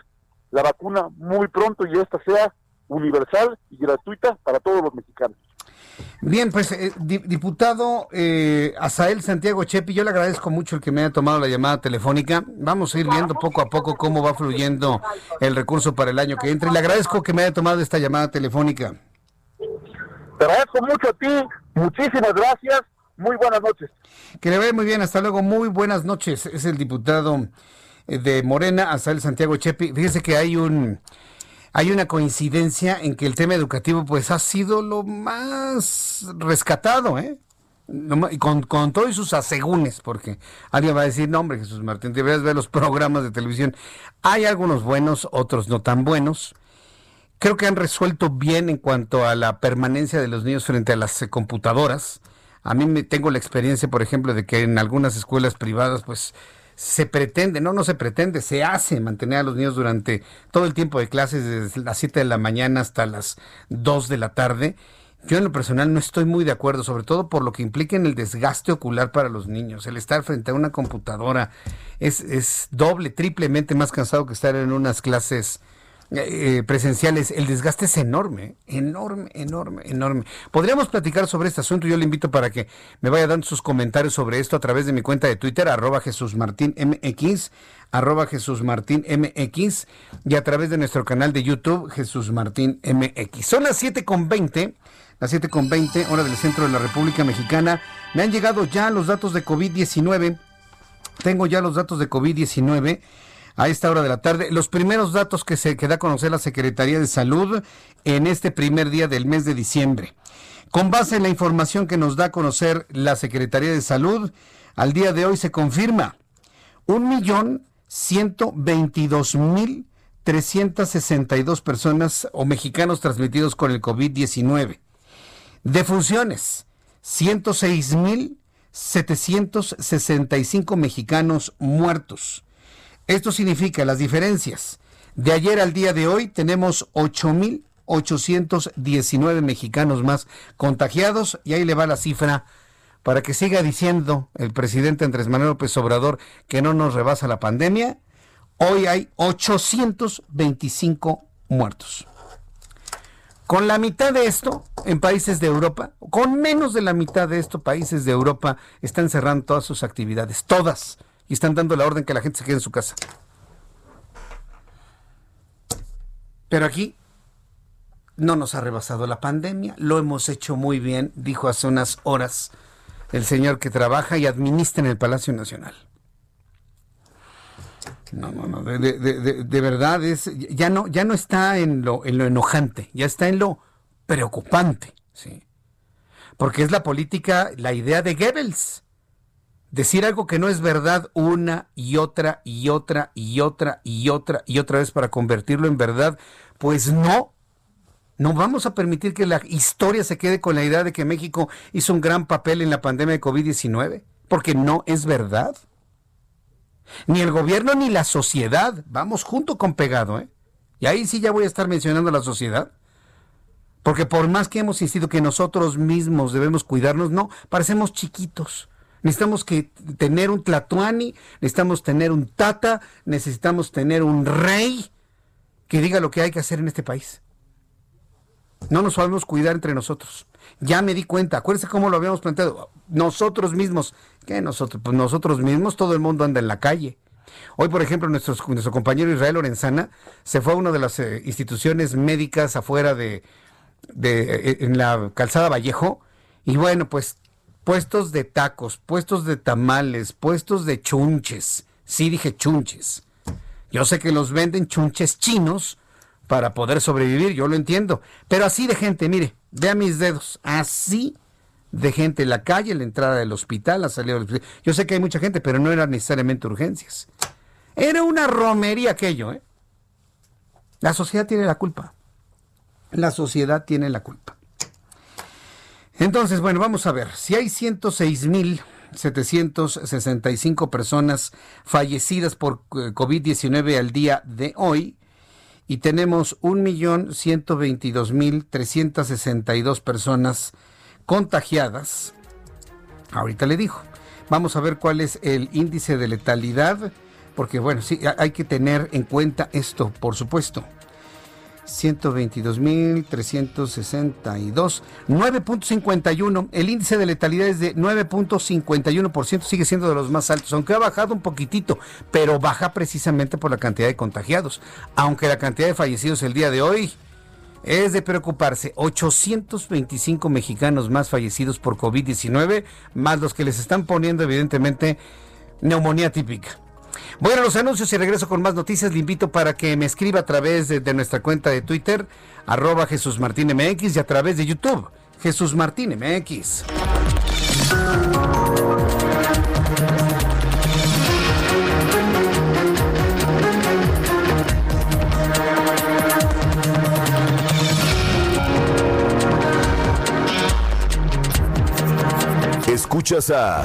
la vacuna muy pronto y esta sea universal y gratuita para todos los mexicanos. Bien, pues eh, diputado eh, Asael Santiago Chepi, yo le agradezco mucho el que me haya tomado la llamada telefónica. Vamos a ir viendo poco a poco cómo va fluyendo el recurso para el año que entra y le agradezco que me haya tomado esta llamada telefónica. Te agradezco mucho a ti, muchísimas gracias, muy buenas noches. Que le vaya muy bien, hasta luego, muy buenas noches. Es el diputado eh, de Morena, Asael Santiago Chepi. Fíjese que hay un hay una coincidencia en que el tema educativo pues ha sido lo más rescatado, ¿eh? Con, con todos sus asegúnes, porque alguien va a decir, no hombre Jesús Martín, deberías ver los programas de televisión. Hay algunos buenos, otros no tan buenos. Creo que han resuelto bien en cuanto a la permanencia de los niños frente a las eh, computadoras. A mí me tengo la experiencia, por ejemplo, de que en algunas escuelas privadas, pues se pretende, no, no se pretende, se hace mantener a los niños durante todo el tiempo de clases, desde las 7 de la mañana hasta las 2 de la tarde. Yo en lo personal no estoy muy de acuerdo, sobre todo por lo que implica en el desgaste ocular para los niños. El estar frente a una computadora es, es doble, triplemente más cansado que estar en unas clases eh, presenciales, el desgaste es enorme, enorme, enorme, enorme. Podríamos platicar sobre este asunto. Yo le invito para que me vaya dando sus comentarios sobre esto a través de mi cuenta de Twitter, arroba Jesús Martín MX, arroba Jesús Martín MX, y a través de nuestro canal de YouTube, Jesús Martín MX. Son las 7 con 20, las 7 con 20, hora del centro de la República Mexicana. Me han llegado ya los datos de COVID-19. Tengo ya los datos de COVID-19 a esta hora de la tarde. Los primeros datos que se que da a conocer la Secretaría de Salud en este primer día del mes de diciembre. Con base en la información que nos da a conocer la Secretaría de Salud, al día de hoy se confirma un millón ciento veintidós mil dos personas o mexicanos transmitidos con el COVID-19. Defunciones, 106 mil 765 mexicanos muertos. Esto significa las diferencias. De ayer al día de hoy tenemos 8.819 mexicanos más contagiados y ahí le va la cifra para que siga diciendo el presidente Andrés Manuel López Obrador que no nos rebasa la pandemia. Hoy hay 825 muertos. Con la mitad de esto en países de Europa, con menos de la mitad de esto, países de Europa están cerrando todas sus actividades, todas y están dando la orden que la gente se quede en su casa. Pero aquí no nos ha rebasado la pandemia, lo hemos hecho muy bien, dijo hace unas horas el señor que trabaja y administra en el Palacio Nacional. No, no, no, de, verdad es, ya no, ya no está en lo, en lo enojante, ya está en lo preocupante, sí. Porque es la política, la idea de Goebbels decir algo que no es verdad una y otra y otra y otra y otra y otra vez para convertirlo en verdad, pues no. No vamos a permitir que la historia se quede con la idea de que México hizo un gran papel en la pandemia de COVID-19, porque no es verdad. Ni el gobierno ni la sociedad. Vamos junto con pegado, ¿eh? Y ahí sí ya voy a estar mencionando a la sociedad. Porque por más que hemos insistido que nosotros mismos debemos cuidarnos, no, parecemos chiquitos. Necesitamos que tener un tlatuani, necesitamos tener un tata, necesitamos tener un rey que diga lo que hay que hacer en este país. No nos podemos cuidar entre nosotros. Ya me di cuenta, acuérdense cómo lo habíamos planteado. Nosotros mismos, ¿qué nosotros? Pues nosotros mismos, todo el mundo anda en la calle. Hoy, por ejemplo, nuestro, compañero Israel Lorenzana se fue a una de las eh, instituciones médicas afuera de, de, eh, en la calzada Vallejo, y bueno, pues puestos de tacos, puestos de tamales, puestos de chunches. Sí dije chunches. Yo sé que los venden chunches chinos para poder sobrevivir, yo lo entiendo. Pero así de gente, mire, vea mis dedos, así de gente en la calle, en la entrada del hospital, la salida del hospital. Yo sé que hay mucha gente, pero no eran necesariamente urgencias. Era una romería aquello, ¿eh? La sociedad tiene la culpa. La sociedad tiene la culpa. Entonces, bueno, vamos a ver. Si hay 106.765 personas fallecidas por eh, COVID-19 al día de hoy, y tenemos 1.122.362 personas contagiadas. Ahorita le dijo. Vamos a ver cuál es el índice de letalidad, porque bueno, sí, hay que tener en cuenta esto, por supuesto. 122.362, 9.51. El índice de letalidad es de 9.51%, sigue siendo de los más altos, aunque ha bajado un poquitito, pero baja precisamente por la cantidad de contagiados. Aunque la cantidad de fallecidos el día de hoy es de preocuparse. 825 mexicanos más fallecidos por COVID-19, más los que les están poniendo evidentemente neumonía típica. Voy a los anuncios y regreso con más noticias. Le invito para que me escriba a través de, de nuestra cuenta de Twitter, arroba Jesús Martín MX y a través de YouTube, Jesús Martín MX. Escuchas a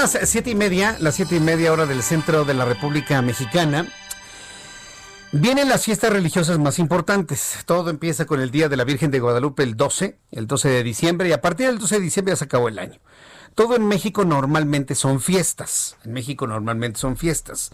Las siete y media, las siete y media hora del centro de la República Mexicana. Vienen las fiestas religiosas más importantes. Todo empieza con el Día de la Virgen de Guadalupe el 12, el 12 de diciembre, y a partir del 12 de diciembre ya se acabó el año. Todo en México normalmente son fiestas. En México normalmente son fiestas.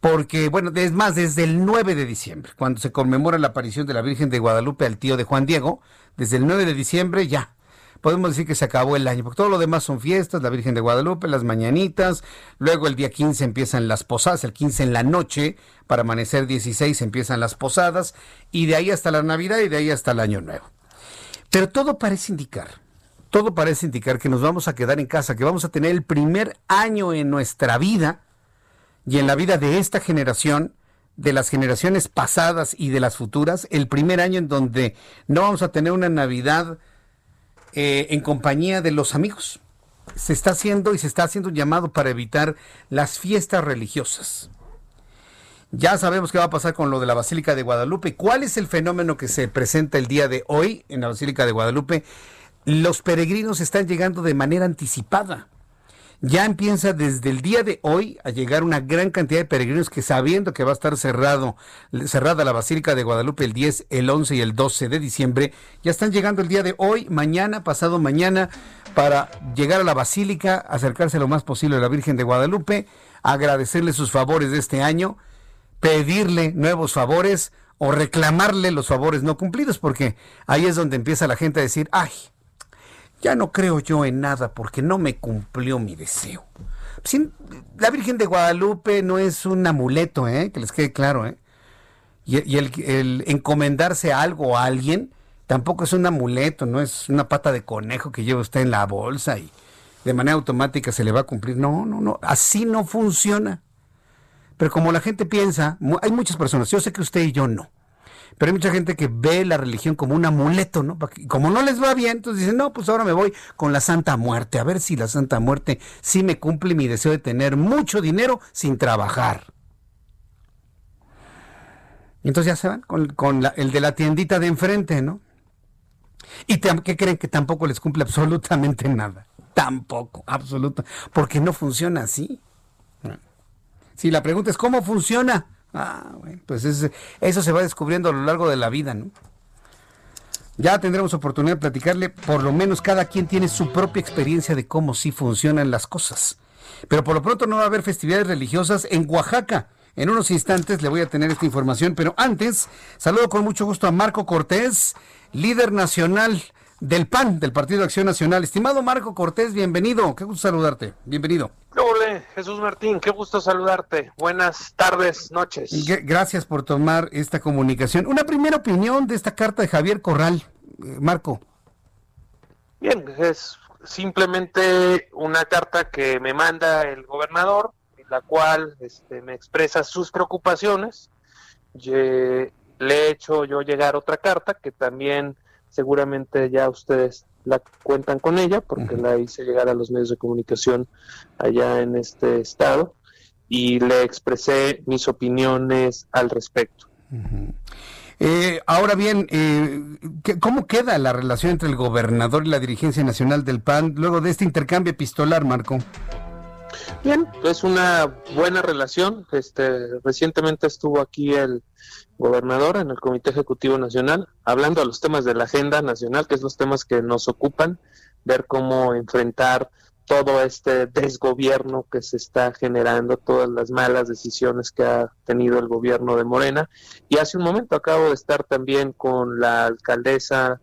Porque, bueno, es más, desde el 9 de diciembre, cuando se conmemora la aparición de la Virgen de Guadalupe al tío de Juan Diego, desde el 9 de diciembre ya, podemos decir que se acabó el año, porque todo lo demás son fiestas, la Virgen de Guadalupe, las mañanitas, luego el día 15 empiezan las posadas, el 15 en la noche, para amanecer 16 empiezan las posadas, y de ahí hasta la Navidad y de ahí hasta el Año Nuevo. Pero todo parece indicar, todo parece indicar que nos vamos a quedar en casa, que vamos a tener el primer año en nuestra vida y en la vida de esta generación, de las generaciones pasadas y de las futuras, el primer año en donde no vamos a tener una Navidad eh, en compañía de los amigos. Se está haciendo y se está haciendo un llamado para evitar las fiestas religiosas. Ya sabemos qué va a pasar con lo de la Basílica de Guadalupe. ¿Cuál es el fenómeno que se presenta el día de hoy en la Basílica de Guadalupe? Los peregrinos están llegando de manera anticipada. Ya empieza desde el día de hoy a llegar una gran cantidad de peregrinos que sabiendo que va a estar cerrado, cerrada la Basílica de Guadalupe el 10, el 11 y el 12 de diciembre, ya están llegando el día de hoy, mañana, pasado mañana, para llegar a la Basílica, acercarse lo más posible a la Virgen de Guadalupe, agradecerle sus favores de este año, pedirle nuevos favores o reclamarle los favores no cumplidos, porque ahí es donde empieza la gente a decir, ay, ya no creo yo en nada porque no me cumplió mi deseo. la Virgen de Guadalupe no es un amuleto, ¿eh? que les quede claro. ¿eh? Y, el, encomendarse algo o a alguien tampoco es un amuleto, no es una pata de conejo que lleva usted en la bolsa y de manera automática se le va a cumplir. No, no, no, así no funciona. Pero como la gente piensa, hay muchas personas, yo sé que usted y yo no pero hay mucha gente que ve la religión como un amuleto, ¿no? Y como no les va bien, entonces dicen, no, pues ahora me voy con la Santa Muerte, a ver si la Santa Muerte sí me cumple mi deseo de tener mucho dinero sin trabajar. Entonces ya se van con, el de la tiendita de enfrente, ¿no? ¿Y qué creen que tampoco les cumple absolutamente nada? Tampoco, absoluta, porque no funciona así. Si la pregunta es, ¿cómo funciona? Ah, bueno, pues eso se va descubriendo a lo largo de la vida, ¿no? Ya tendremos oportunidad de platicarle, por lo menos cada quien tiene su propia experiencia de cómo sí funcionan las cosas. Pero por lo pronto no va a haber festividades religiosas en Oaxaca. En unos instantes le voy a tener esta información, pero antes saludo con mucho gusto a Marco Cortés, líder nacional del PAN, del Partido de Acción Nacional. Estimado Marco Cortés, bienvenido. Qué gusto saludarte. Bienvenido. Jesús Martín, qué gusto saludarte. Buenas tardes, noches. Gracias por tomar esta comunicación. Una primera opinión de esta carta de Javier Corral, eh, Marco. Bien, es simplemente una carta que me manda el gobernador, en la cual este, me expresa sus preocupaciones. le he hecho yo llegar otra carta que también seguramente ya ustedes la cuentan con ella porque la hice llegar a los medios de comunicación allá en este estado y le expresé mis opiniones al respecto. Eh, ahora bien, eh, ¿cómo queda la relación entre el gobernador y la dirigencia nacional del PAN luego de este intercambio epistolar, Marco? Bien, es una buena relación. Este, recientemente estuvo aquí el gobernador en el Comité Ejecutivo Nacional hablando de los temas de la agenda nacional, que es los temas que nos ocupan, ver cómo enfrentar todo este desgobierno que se está generando, todas las malas decisiones que ha tenido el gobierno de Morena. Y hace un momento acabo de estar también con la alcaldesa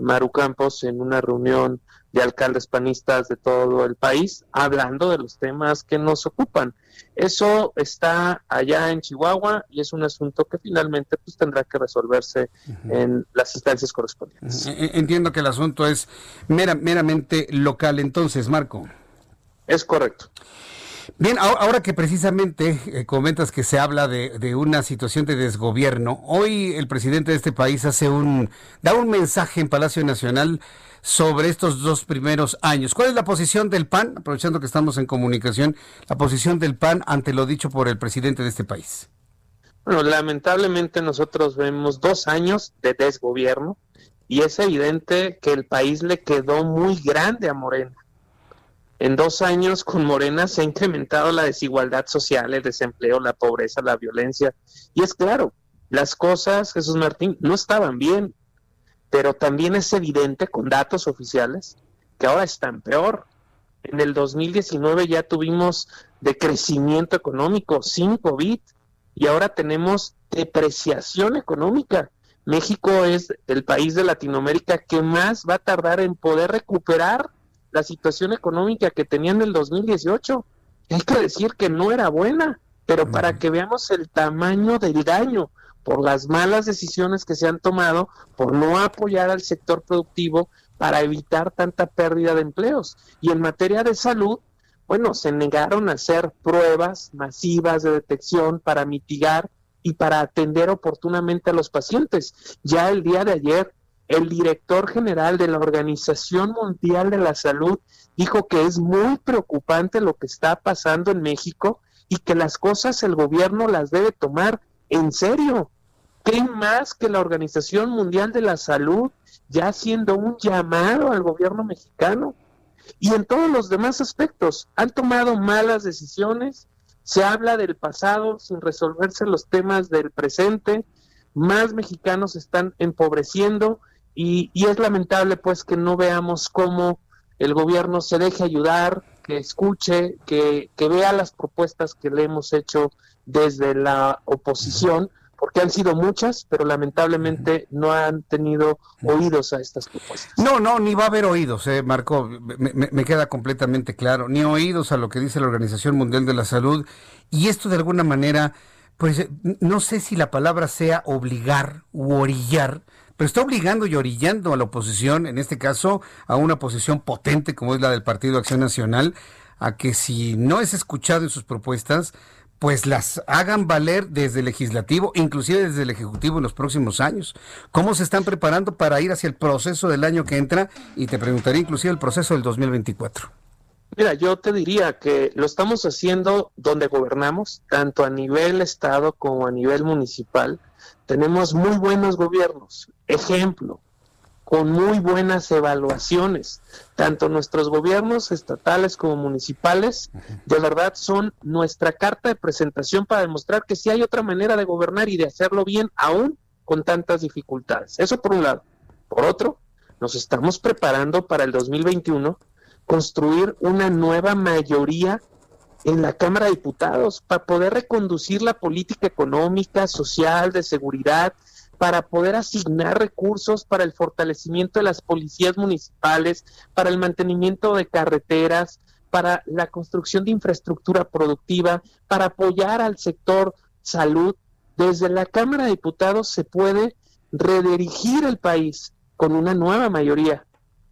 Maru Campos en una reunión de alcaldes panistas de todo el país, hablando de los temas que nos ocupan. Eso está allá en Chihuahua y es un asunto que finalmente pues tendrá que resolverse en las instancias correspondientes. E, e, entiendo que el asunto es meramente local entonces, Marco. Es correcto. Bien, ahora que precisamente eh, comentas que se habla de, de, una situación de desgobierno, hoy el presidente de este país hace un, da un mensaje en Palacio Nacional sobre estos dos primeros años. ¿Cuál es la posición del PAN, aprovechando que estamos en comunicación, la posición del PAN ante lo dicho por el presidente de este país? Bueno, lamentablemente nosotros vemos dos años de desgobierno y es evidente que el país le quedó muy grande a Morena. En dos años con Morena se ha incrementado la desigualdad social, el desempleo, la pobreza, la violencia. Y es claro, las cosas, Jesús Martín, no estaban bien pero también es evidente con datos oficiales que ahora están peor. En el 2019 ya tuvimos decrecimiento económico sin COVID y ahora tenemos depreciación económica. México es el país de Latinoamérica que más va a tardar en poder recuperar la situación económica que tenía en el 2018. Hay que decir que no era buena, pero para que veamos el tamaño del daño, por las malas decisiones que se han tomado, por no apoyar al sector productivo para evitar tanta pérdida de empleos. Y en materia de salud, bueno, se negaron a hacer pruebas masivas de detección para mitigar y para atender oportunamente a los pacientes. Ya el día de ayer, el director general de la Organización Mundial de la Salud dijo que es muy preocupante lo que está pasando en México y que las cosas el gobierno las debe tomar en serio. ¿Qué más que la Organización Mundial de la Salud ya haciendo un llamado al gobierno mexicano? y en todos los demás aspectos. Han tomado malas decisiones, se habla del pasado sin resolverse los temas del presente, más mexicanos están empobreciendo y, y es lamentable pues que no veamos cómo el gobierno se deje ayudar, que escuche, que, que vea las propuestas que le hemos hecho desde la oposición porque han sido muchas, pero lamentablemente no han tenido oídos a estas propuestas. No, no, ni va a haber oídos, eh, Marco, me, me, queda completamente claro, ni oídos a lo que dice la Organización Mundial de la Salud, y esto de alguna manera, pues no sé si la palabra sea obligar u orillar, pero está obligando y orillando a la oposición, en este caso a una oposición potente como es la del Partido Acción Nacional, a que si no es escuchado en sus propuestas, pues las hagan valer desde el legislativo, inclusive desde el ejecutivo en los próximos años. ¿Cómo se están preparando para ir hacia el proceso del año que entra? Y te preguntaría inclusive el proceso del 2024. Mira, yo te diría que lo estamos haciendo donde gobernamos, tanto a nivel estado como a nivel municipal. Tenemos muy buenos gobiernos. Ejemplo, con muy buenas evaluaciones. Tanto nuestros gobiernos estatales como municipales, de verdad, son nuestra carta de presentación para demostrar que sí hay otra manera de gobernar y de hacerlo bien, aún con tantas dificultades. Eso por un lado. Por otro, nos estamos preparando para el 2021 construir una nueva mayoría en la Cámara de Diputados para poder reconducir la política económica, social, de seguridad, para poder asignar recursos para el fortalecimiento de las policías municipales, para el mantenimiento de carreteras, para la construcción de infraestructura productiva, para apoyar al sector salud. Desde la Cámara de Diputados se puede redirigir el país con una nueva mayoría.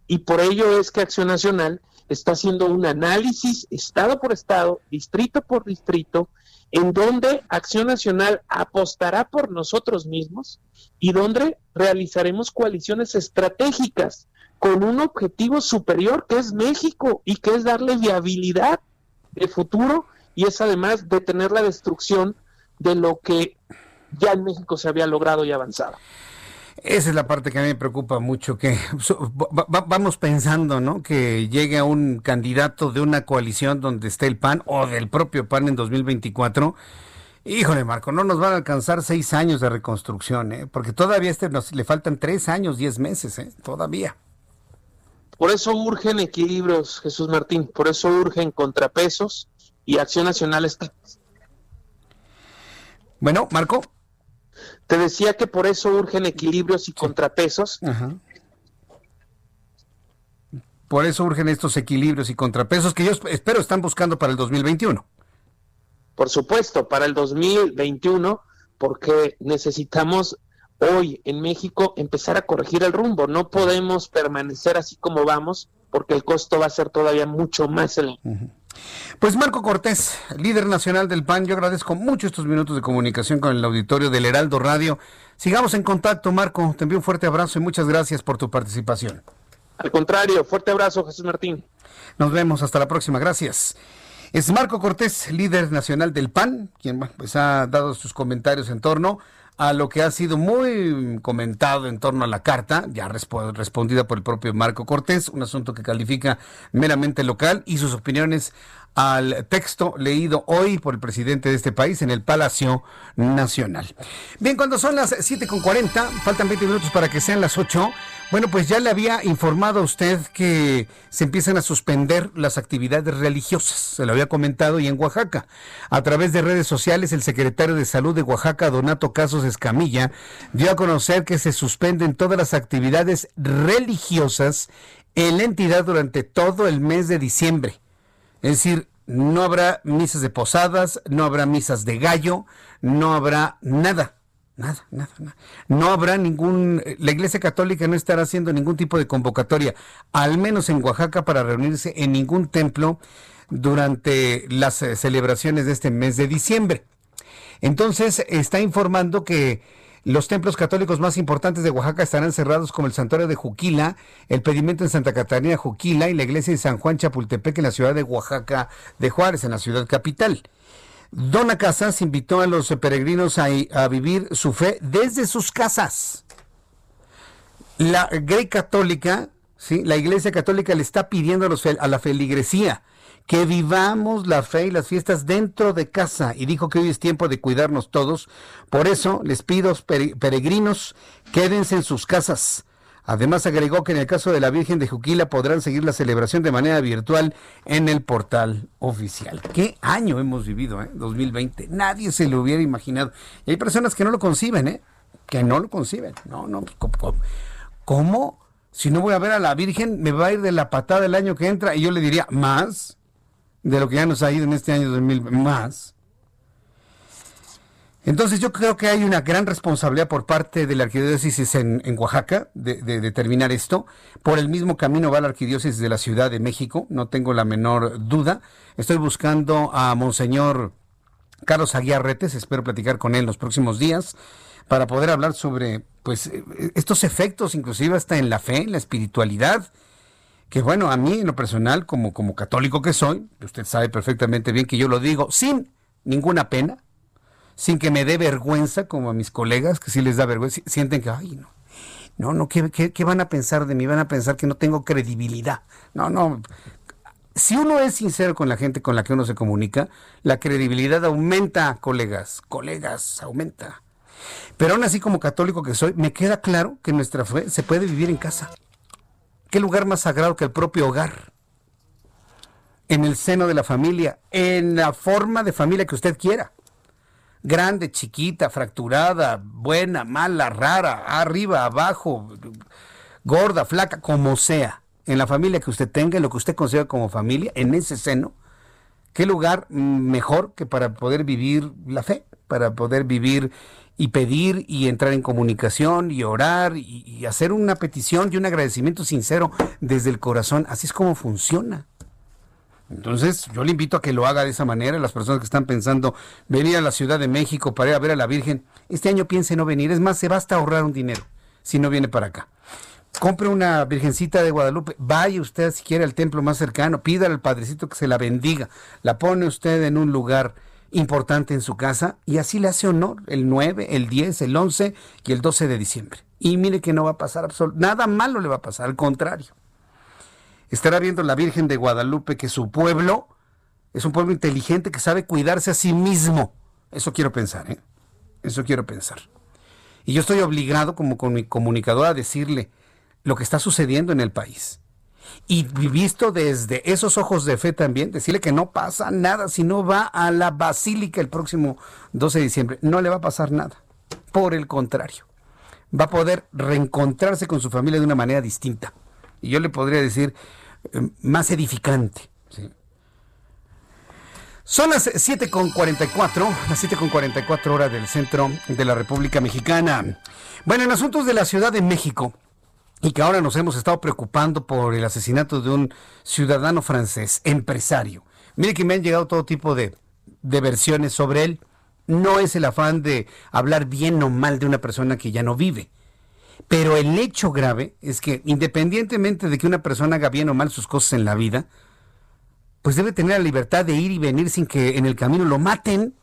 Y por ello es que Acción Nacional está haciendo un análisis estado por estado, distrito por distrito, en donde Acción Nacional apostará por nosotros mismos y donde realizaremos coaliciones estratégicas con un objetivo superior que es México y que es darle viabilidad de futuro y es además detener la destrucción de lo que ya en México se había logrado y avanzado. Esa es la parte que a mí me preocupa mucho, que vamos pensando, ¿no? Que llegue un candidato de una coalición donde esté el PAN o del propio PAN en 2024. Híjole, Marco, no nos van a alcanzar seis años de reconstrucción, ¿eh? Porque todavía este nos, le faltan tres años, diez meses, ¿eh? Todavía. Por eso urgen equilibrios, Jesús Martín, por eso urgen contrapesos y Acción Nacional está. Bueno, Marco. Te decía que por eso urgen equilibrios y contrapesos. Por eso urgen estos equilibrios y contrapesos que yo espero están buscando para el 2021. Por supuesto, para el 2021, porque necesitamos hoy en México empezar a corregir el rumbo. No podemos permanecer así como vamos, porque el costo va a ser todavía mucho más elevado. Pues Marco Cortés, líder nacional del PAN, yo agradezco mucho estos minutos de comunicación con el auditorio del Heraldo Radio. Sigamos en contacto, Marco. Te envío un fuerte abrazo y muchas gracias por tu participación. Al contrario, fuerte abrazo, Jesús Martín. Nos vemos, hasta la próxima, gracias. Es Marco Cortés, líder nacional del PAN, quien pues, ha dado sus comentarios en torno a lo que ha sido muy comentado en torno a la carta, ya respondida por el propio Marco Cortés, un asunto que califica meramente local y sus opiniones al texto leído hoy por el presidente de este país en el Palacio Nacional. Bien, cuando son las 7.40, faltan 20 minutos para que sean las 8. Bueno, pues ya le había informado a usted que se empiezan a suspender las actividades religiosas, se lo había comentado, y en Oaxaca. A través de redes sociales, el secretario de Salud de Oaxaca, Donato Casos Escamilla, dio a conocer que se suspenden todas las actividades religiosas en la entidad durante todo el mes de diciembre. Es decir, no habrá misas de posadas, no habrá misas de gallo, no habrá nada Nada, nada, nada. No habrá ningún, la Iglesia Católica no estará haciendo ningún tipo de convocatoria, al menos en Oaxaca, para reunirse en ningún templo durante las eh, celebraciones de este mes de diciembre. Entonces, está informando que los templos católicos más importantes de Oaxaca estarán cerrados como el Santuario de Juquila, el Pedimento en Santa Catarina Juquila y la Iglesia de San Juan Chapultepec en la ciudad de Oaxaca de Juárez, en la ciudad capital. Dona Casas invitó a los peregrinos a, vivir su fe desde sus casas. La Grey Católica. La Iglesia Católica le está pidiendo a, los a la feligresía que vivamos la fe y las fiestas dentro de casa y dijo que hoy es tiempo de cuidarnos todos. Por eso les pido, pere- peregrinos, quédense en sus casas. Además agregó que en el caso de la Virgen de Juquila podrán seguir la celebración de manera virtual en el portal oficial. ¿Qué año hemos vivido, eh? 2020? Nadie se lo hubiera imaginado. Y hay personas que no lo conciben, ¿eh? Que no lo conciben. No, no. ¿Cómo? cómo? ¿Cómo? Si no voy a ver a la Virgen, me va a ir de la patada el año que entra y yo le diría, más de lo que ya nos ha ido en este año 2000, más. Entonces yo creo que hay una gran responsabilidad por parte de la arquidiócesis en, en Oaxaca de, de determinar esto. Por el mismo camino va la arquidiócesis de la Ciudad de México, no tengo la menor duda. Estoy buscando a Monseñor Carlos Aguiar Retes, espero platicar con él los próximos días para poder hablar sobre pues eh, estos efectos, inclusive hasta en la fe, en la espiritualidad, que bueno, a mí en lo personal, como, como católico que soy, usted sabe perfectamente bien que yo lo digo sin ninguna pena, sin que me dé vergüenza, como a mis colegas, que sí les da vergüenza, sienten que, ay, no, no, no, ¿qué, qué, qué van a pensar de mí? Van a pensar que no tengo credibilidad. No, no. Si uno es sincero con la gente con la que uno se comunica, la credibilidad aumenta, colegas, colegas, aumenta. Pero aún así, como católico que soy, me queda claro que nuestra fe se puede vivir en casa. ¿Qué lugar más sagrado que el propio hogar? En el seno de la familia, en la forma de familia que usted quiera. Grande, chiquita, fracturada, buena, mala, rara, arriba, abajo, gorda, flaca, como sea. En la familia que usted tenga, en lo que usted considera como familia, en ese seno, ¿qué lugar mejor que para poder vivir la fe? Para poder vivir y pedir y entrar en comunicación y orar y, hacer una petición y un agradecimiento sincero desde el corazón. Así es como funciona. Entonces, yo le invito a que lo haga de esa manera. Las personas que están pensando venir a la Ciudad de México para ir a ver a la Virgen, este año piense no venir. Es más, se basta ahorrar un dinero si no viene para acá. Compre una Virgencita de Guadalupe, vaya usted si quiere al templo más cercano, pídale al Padrecito que se la bendiga, la pone usted en un lugar importante en su casa y así le hace honor el 9, el 10, el 11 y el 12 de diciembre. Y mire que no va a pasar nada malo le va a pasar, al contrario. Estará viendo la Virgen de Guadalupe que su pueblo es un pueblo inteligente que sabe cuidarse a sí mismo. Eso quiero pensar, ¿eh? Eso quiero pensar. Y yo estoy obligado como con mi comunicador a decirle lo que está sucediendo en el país. Y visto desde esos ojos de fe también, decirle que no pasa nada si no va a la basílica el próximo 12 de diciembre. No le va a pasar nada. Por el contrario, va a poder reencontrarse con su familia de una manera distinta. Y yo le podría decir eh, más edificante. Son las 7.44, las 7.44 horas del centro de la República Mexicana. Bueno, en asuntos de la Ciudad de México, y que ahora nos hemos estado preocupando por el asesinato de un ciudadano francés, empresario. Mire que me han llegado todo tipo de, versiones sobre él. No es el afán de hablar bien o mal de una persona que ya no vive. Pero el hecho grave es que independientemente de que una persona haga bien o mal sus cosas en la vida, pues debe tener la libertad de ir y venir sin que en el camino lo maten.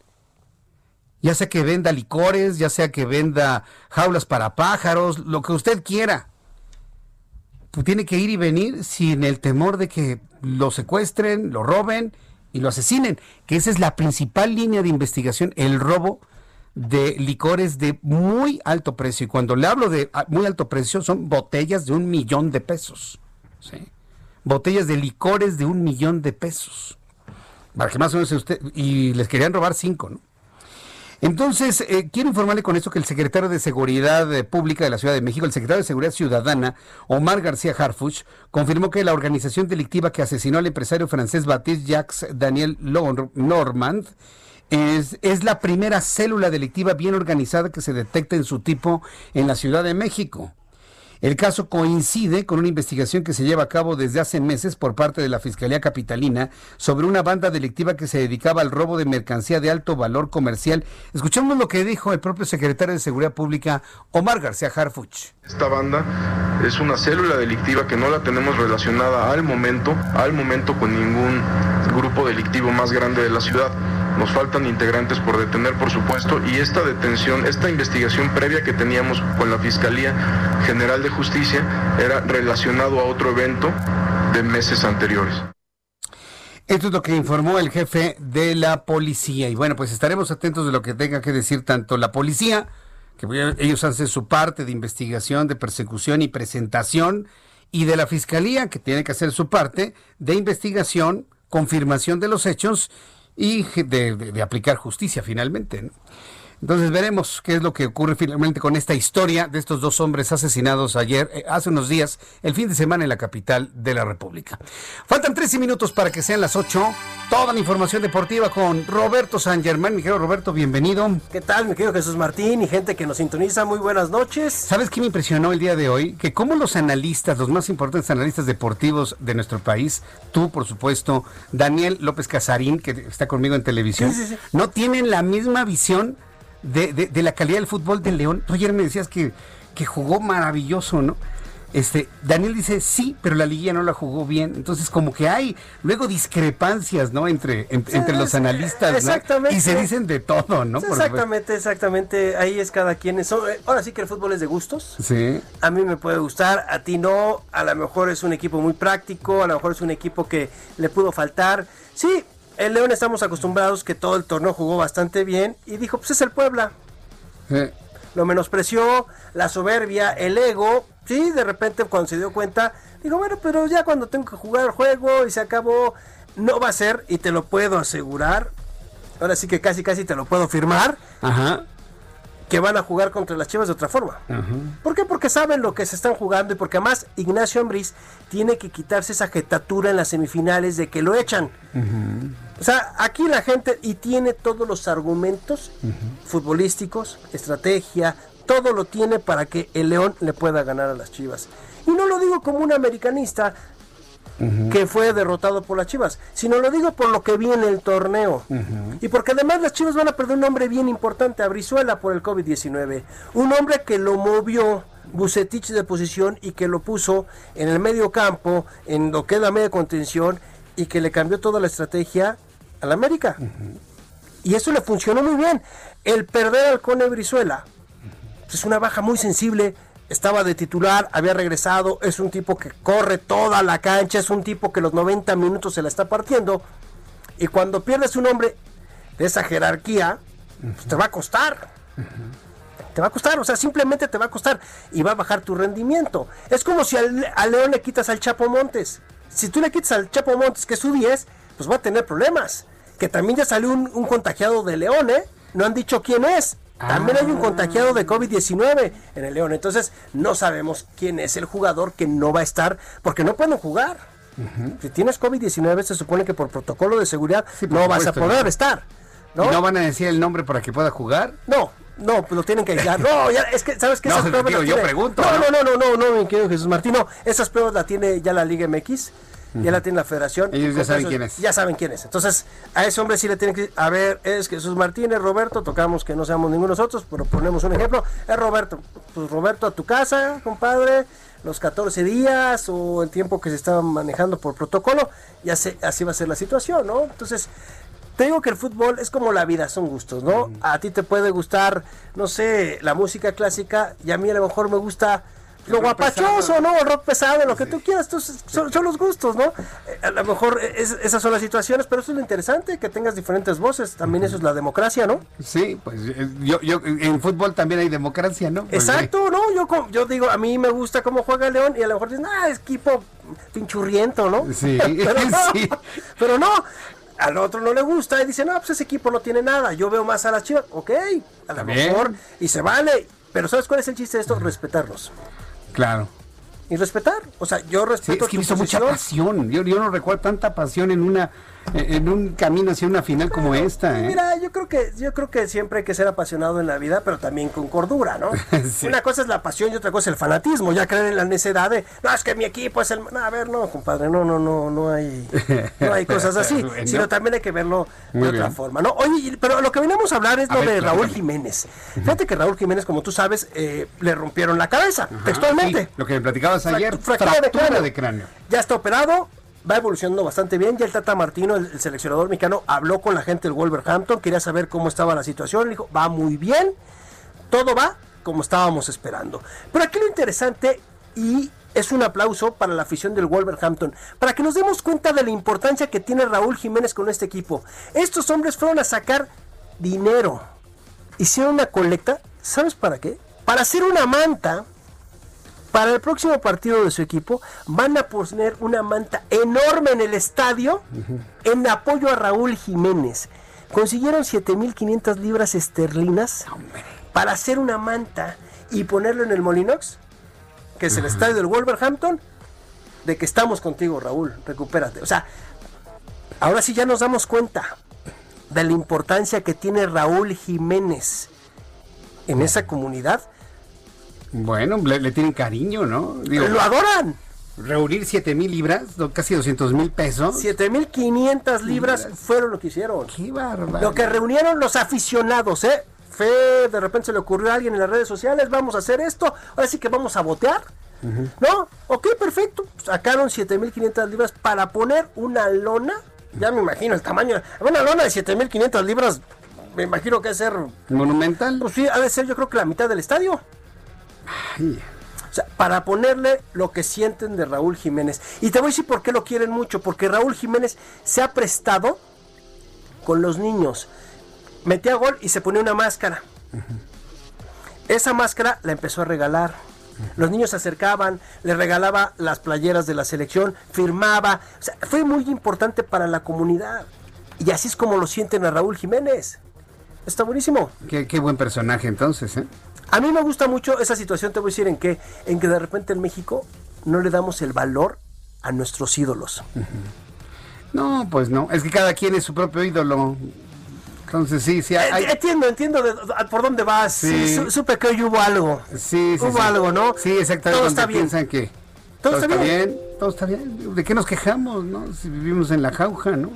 Ya sea que venda licores, ya sea que venda jaulas para pájaros, lo que usted quiera. Pues tiene que ir y venir sin el temor de que lo secuestren, lo roben y lo asesinen, que esa es la principal línea de investigación, el robo de licores de muy alto precio. Y cuando le hablo de muy alto precio, son botellas de un millón de pesos. Botellas de licores de un millón de pesos. Para que más o menos usted. Y les querían robar cinco, ¿no? Entonces, eh, quiero informarle con esto que el secretario de Seguridad eh, Pública de la Ciudad de México, el secretario de Seguridad Ciudadana, Omar García Harfuch, confirmó que la organización delictiva que asesinó al empresario francés Baptiste Jacques Daniel Normand es, es, la primera célula delictiva bien organizada que se detecta en su tipo en la Ciudad de México. El caso coincide con una investigación que se lleva a cabo desde hace meses por parte de la Fiscalía Capitalina sobre una banda delictiva que se dedicaba al robo de mercancía de alto valor comercial. Escuchamos lo que dijo el propio secretario de Seguridad Pública, Omar García Harfuch. Esta banda es una célula delictiva que no la tenemos relacionada al momento, al momento con ningún grupo delictivo más grande de la ciudad Nos faltan integrantes por detener, por supuesto, y esta detención, esta investigación previa que teníamos con la Fiscalía General de Justicia era relacionado a otro evento de meses anteriores. Esto es lo que informó el jefe de la policía. Y bueno, pues estaremos atentos de lo que tenga que decir tanto la policía, que ellos hacen su parte de investigación, de persecución y presentación, y de la fiscalía, que tiene que hacer su parte de investigación, confirmación de los hechos y de, de aplicar justicia finalmente. Entonces veremos qué es lo que ocurre finalmente con esta historia de estos dos hombres asesinados ayer, eh, hace unos días, el fin de semana en la capital de la República. Faltan 13 minutos para que sean las 8. Toda la información deportiva con Roberto San Germán. Mi querido Roberto, bienvenido. ¿Qué tal, mi querido Jesús Martín y gente que nos sintoniza? Muy buenas noches. ¿Sabes qué me impresionó el día de hoy? Que como los analistas, los más importantes analistas deportivos de nuestro país, tú, por supuesto, Daniel López Casarín, que está conmigo en televisión, sí, sí, sí. no tienen la misma visión de, de, de, la calidad del fútbol del León. Tú ayer me decías que, que jugó maravilloso, ¿no? Este, Daniel dice sí, pero la liguilla no la jugó bien. Entonces, como que hay luego discrepancias, ¿no? Entre, en, sí, entre los analistas, exactamente. ¿no? Y se dicen de todo, ¿no? Sí, exactamente, exactamente. Ahí es cada quien. Es, ahora sí que el fútbol es de gustos. Sí. A mí me puede gustar, a ti no. A lo mejor es un equipo muy práctico, a lo mejor es un equipo que le pudo faltar. Sí, el León estamos acostumbrados que todo el torneo jugó bastante bien y dijo, pues es el Puebla. Sí. Lo menospreció, la soberbia, el ego. Sí, de repente cuando se dio cuenta, digo, bueno, pero ya cuando tengo que jugar el juego y se acabó, no va a ser y te lo puedo asegurar. Ahora sí que casi casi te lo puedo firmar. Ajá. Que van a jugar contra las Chivas de otra forma. Ajá. ¿Por qué? Porque saben lo que se están jugando y porque además Ignacio Ambriz tiene que quitarse esa jetatura en las semifinales de que lo echan. Uh-huh. O sea, aquí la gente y tiene todos los argumentos uh -huh. futbolísticos, estrategia, todo lo tiene para que el León le pueda ganar a las Chivas. Y no lo digo como un americanista uh -huh. que fue derrotado por las Chivas, sino lo digo por lo que vi en el torneo. Uh -huh. Y porque además las Chivas van a perder un hombre bien importante, a Brizuela, por el COVID-19. Un hombre que lo movió Bucetich de posición y que lo puso en el medio campo, en lo que es la media contención, y que le cambió toda la estrategia al América. Y eso le funcionó muy bien. El perder al Cone Brizuela pues es una baja muy sensible. Estaba de titular, había regresado. Es un tipo que corre toda la cancha. Es un tipo que los 90 minutos se la está partiendo. Y cuando pierdes un hombre de esa jerarquía, pues te va a costar. Te va a costar, o sea, simplemente te va a costar y va a bajar tu rendimiento. Es como si al, al León le quitas al Chapo Montes. Si tú le quitas al Chapo Montes, que es su 10, pues va a tener problemas. Que también ya salió un, un contagiado de León, ¿eh? No han dicho quién es. También ah. hay un contagiado de COVID-19 en el León. Entonces, no sabemos quién es el jugador que no va a estar porque no pueden jugar. Uh -huh. Si tienes COVID-19, se supone que por protocolo de seguridad sí, no vas a poder no. estar. ¿no? ¿No van a decir el nombre para que pueda jugar? No, no, pues lo tienen que aislar. No, ya, es que, ¿sabes qué? Esas no, pruebas digo, yo pregunto. No, no, no, no, no, no, mi querido Jesús Martín. No, esas pruebas la tiene ya la Liga MX ya la tiene la federación. Ellos ya saben quién es. Ya saben quién es. Entonces, a ese hombre sí le tienen que a ver, es Jesús Martínez, Roberto, tocamos que no seamos ninguno nosotros, pero ponemos un ejemplo. Es Roberto. Pues Roberto a tu casa, compadre, los 14 días o el tiempo que se estaba manejando por protocolo, ya sé, así va a ser la situación, ¿no? Entonces, te digo que el fútbol es como la vida, son gustos, ¿no? Mm. A ti te puede gustar, no sé, la música clásica y a mí a lo mejor me gusta lo guapachoso, pesado. ¿no? El rock pesado, lo que sí. tú quieras, tú, son, son, los gustos, ¿no? Eh, a lo mejor es, esas son las situaciones, pero eso es lo interesante, que tengas diferentes voces, también eso es la democracia, ¿no? Sí, pues yo, yo en fútbol también hay democracia, ¿no? Porque... Exacto, ¿no? Yo, yo digo, a mí me gusta cómo juega León y a lo mejor dicen, ah, es equipo pinchurriento, ¿no? Sí, (laughs) pero (laughs) no, sí. pero no, al otro no le gusta y dice, no, pues ese equipo no tiene nada, yo veo más a las chivas, ok, a lo mejor, y se vale, pero ¿sabes cuál es el chiste de esto? Respetarlos. Claro. Y respetar. O sea, yo respeto. Sí, es que hizo mucha pasión. Yo, yo no recuerdo tanta pasión en una en un camino hacia una final como esta. ¿eh? Mira, yo creo que yo creo que siempre hay que ser apasionado en la vida, pero también con cordura, ¿no? (laughs) sí. Una cosa es la pasión y otra cosa es el fanatismo. Ya creer en la necedad de, no, es que mi equipo es el. No, a ver, no, compadre, no, no, no, no hay, no hay cosas (laughs) así. bueno. Sino también hay que verlo Muy de otra bien. forma, ¿no? Oye, pero lo que venimos a hablar es a lo ver, de Raúl Jiménez. Fíjate que Raúl Jiménez, como tú sabes, eh, le rompieron la cabeza, Ajá, textualmente. Sí, lo que me platicabas ayer, fractura, fractura de, cráneo. de cráneo. Ya está operado, va evolucionando bastante bien. Ya el Tata Martino, el, el seleccionador mexicano, habló con la gente del Wolverhampton, quería saber cómo estaba la situación. Dijo, va muy bien, todo va como estábamos esperando. Pero aquí lo interesante y es un aplauso para la afición del Wolverhampton, para que nos demos cuenta de la importancia que tiene Raúl Jiménez con este equipo. Estos hombres fueron a sacar dinero, hicieron una colecta, ¿sabes para qué? Para hacer una manta. Para el próximo partido de su equipo van a poner una manta enorme en el estadio en apoyo a Raúl Jiménez. Consiguieron 7.500 libras esterlinas para hacer una manta y ponerlo en el Molinox, que es el estadio del Wolverhampton, de que estamos contigo, Raúl, recupérate. O sea, ahora sí ya nos damos cuenta de la importancia que tiene Raúl Jiménez en esa comunidad. Bueno, le, le tienen cariño, ¿no? ¡Lo adoran! Reunir 7 mil libras, casi 200 mil pesos. 7.500 libras fueron lo que hicieron. ¡Qué bárbaro! Lo que reunieron los aficionados, ¿eh? Fe, de repente se le ocurrió a alguien en las redes sociales, vamos a hacer esto, ahora sí que vamos a botear. ¿No? Ok, perfecto. Sacaron 7.500 libras para poner una lona. Ya me imagino el tamaño. Una lona de 7.500 libras, me imagino que es ser... ¿Monumental? Pues sí, ha de ser yo creo que la mitad del estadio. O sea, para ponerle lo que sienten de Raúl Jiménez. Y te voy a decir por qué lo quieren mucho. Porque Raúl Jiménez se ha prestado con los niños. Metía gol y se ponía una máscara. Esa máscara la empezó a regalar. Los niños se acercaban, le regalaba las playeras de la selección, firmaba. O sea, fue muy importante para la comunidad. Y así es como lo sienten a Raúl Jiménez. Está buenísimo. Qué, qué buen personaje entonces, ¿eh? A mí me gusta mucho esa situación, te voy a decir en qué, en que de repente en México no le damos el valor a nuestros ídolos. No, pues no. Es que cada quien es su propio ídolo. Entonces sí, sí. Hay, Entiendo, entiendo de- por dónde vas. Sí, Sí. su- supe que hoy hubo algo. Sí, sí, Hubo sí. algo, ¿no? Sí, exactamente. Todo bien. piensan que Todo está bien. todo está bien. ¿De qué nos quejamos, no? Si vivimos en la jauja, ¿no?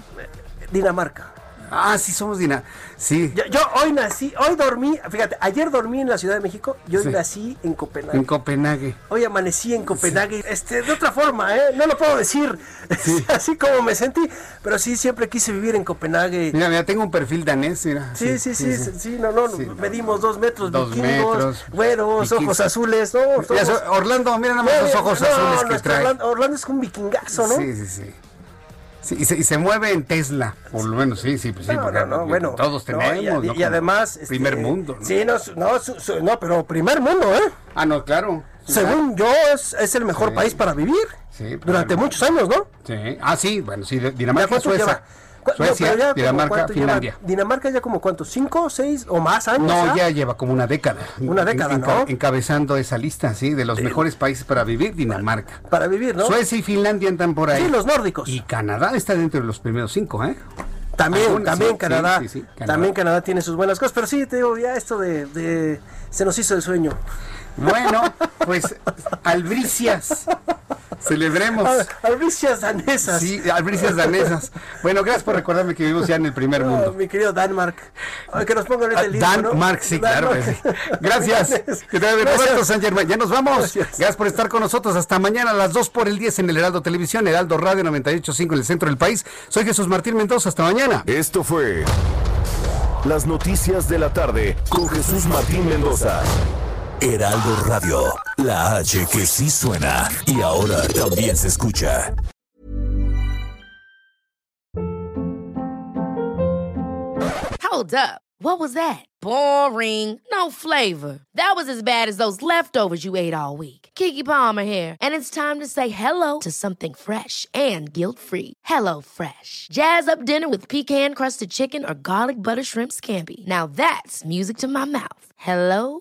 Dinamarca. Ah, sí, somos Dina. Sí, Yo, yo hoy nací, hoy dormí, fíjate, ayer dormí en la Ciudad de México y hoy Sí. nací en Copenhague. en Copenhague. Hoy amanecí en Copenhague, este, de otra forma, ¿eh? No lo puedo decir, (laughs) así como me sentí, pero sí, siempre quise vivir en Copenhague. Mira, mira, tengo un perfil danés, mira. Sí, sí, sí, sí, sí, no, no, medimos dos metros, Dos vikingos, metros, güeros, ojos azules, no, somos- so- Orlando, mira nada más No, los ojos no, azules que nuestro trae. Orlando, Orlando es un vikingazo, ¿no? Sí, sí, sí. Sí, y, se, y se mueve en Tesla. Por lo menos, sí, sí, pues sí. No, porque no, no, bueno. todos tenemos. y, y- además. este, Primer mundo. ¿no? Sí, no, su- no, su- no, pero primer mundo, ¿eh? Ah, no, claro. Según yo, es, es el mejor Sí. país para vivir. Sí, Durante muchos años, ¿no? Sí. Ah, sí, bueno, sí, de- ¿Ya Dinamarca, Suecia. lleva? No, Suecia, Dinamarca, cuánto lleva- Finlandia. Dinamarca ya como cuántos, cinco, seis o más años. No, ¿ah? ya lleva como una década. Una década, Enca- ¿no? Encabezando esa lista, sí, de los mejores países para vivir, Dinamarca. Para vivir, ¿no? Suecia y Finlandia andan por ahí. Sí, los nórdicos. Y Canadá está dentro de los primeros cinco, ¿eh? También, también sí, Canadá. sí, sí, sí, Canadá. También Canadá tiene sus buenas cosas. Pero sí, te digo, ya esto de, de- se nos hizo el sueño. Bueno, pues albricias. Celebremos. Al- Albricias danesas. Sí, albricias danesas. Bueno, gracias por recordarme que vivimos ya en el primer Oh, mundo. mi querido Danmark. Ay, que nos pongan ahorita el disco, Dan ¿no? Mark, sí, claro. Danmark. (laughs) Gracias. Que te. Roberto San Germán. Ya nos vamos. Gracias. Gracias. por estar con nosotros. Hasta mañana a las 2 por el 10 en el Heraldo Televisión, Heraldo Radio 98.5 en el centro del país. Soy Jesús Martín Mendoza. Hasta mañana. Esto fue Las Noticias de la Tarde con Jesús Martín Mendoza. Heraldo Radio, la H que sí suena y ahora también se escucha. Hold up. What was that? Boring. No flavor. That was as bad as those leftovers you ate all week. Kiki Palmer here, and it's time to say hello to something fresh and guilt-free. Hello Fresh. Jazz up dinner with pecan-crusted chicken or garlic butter shrimp scampi. Now that's music to my mouth. Hello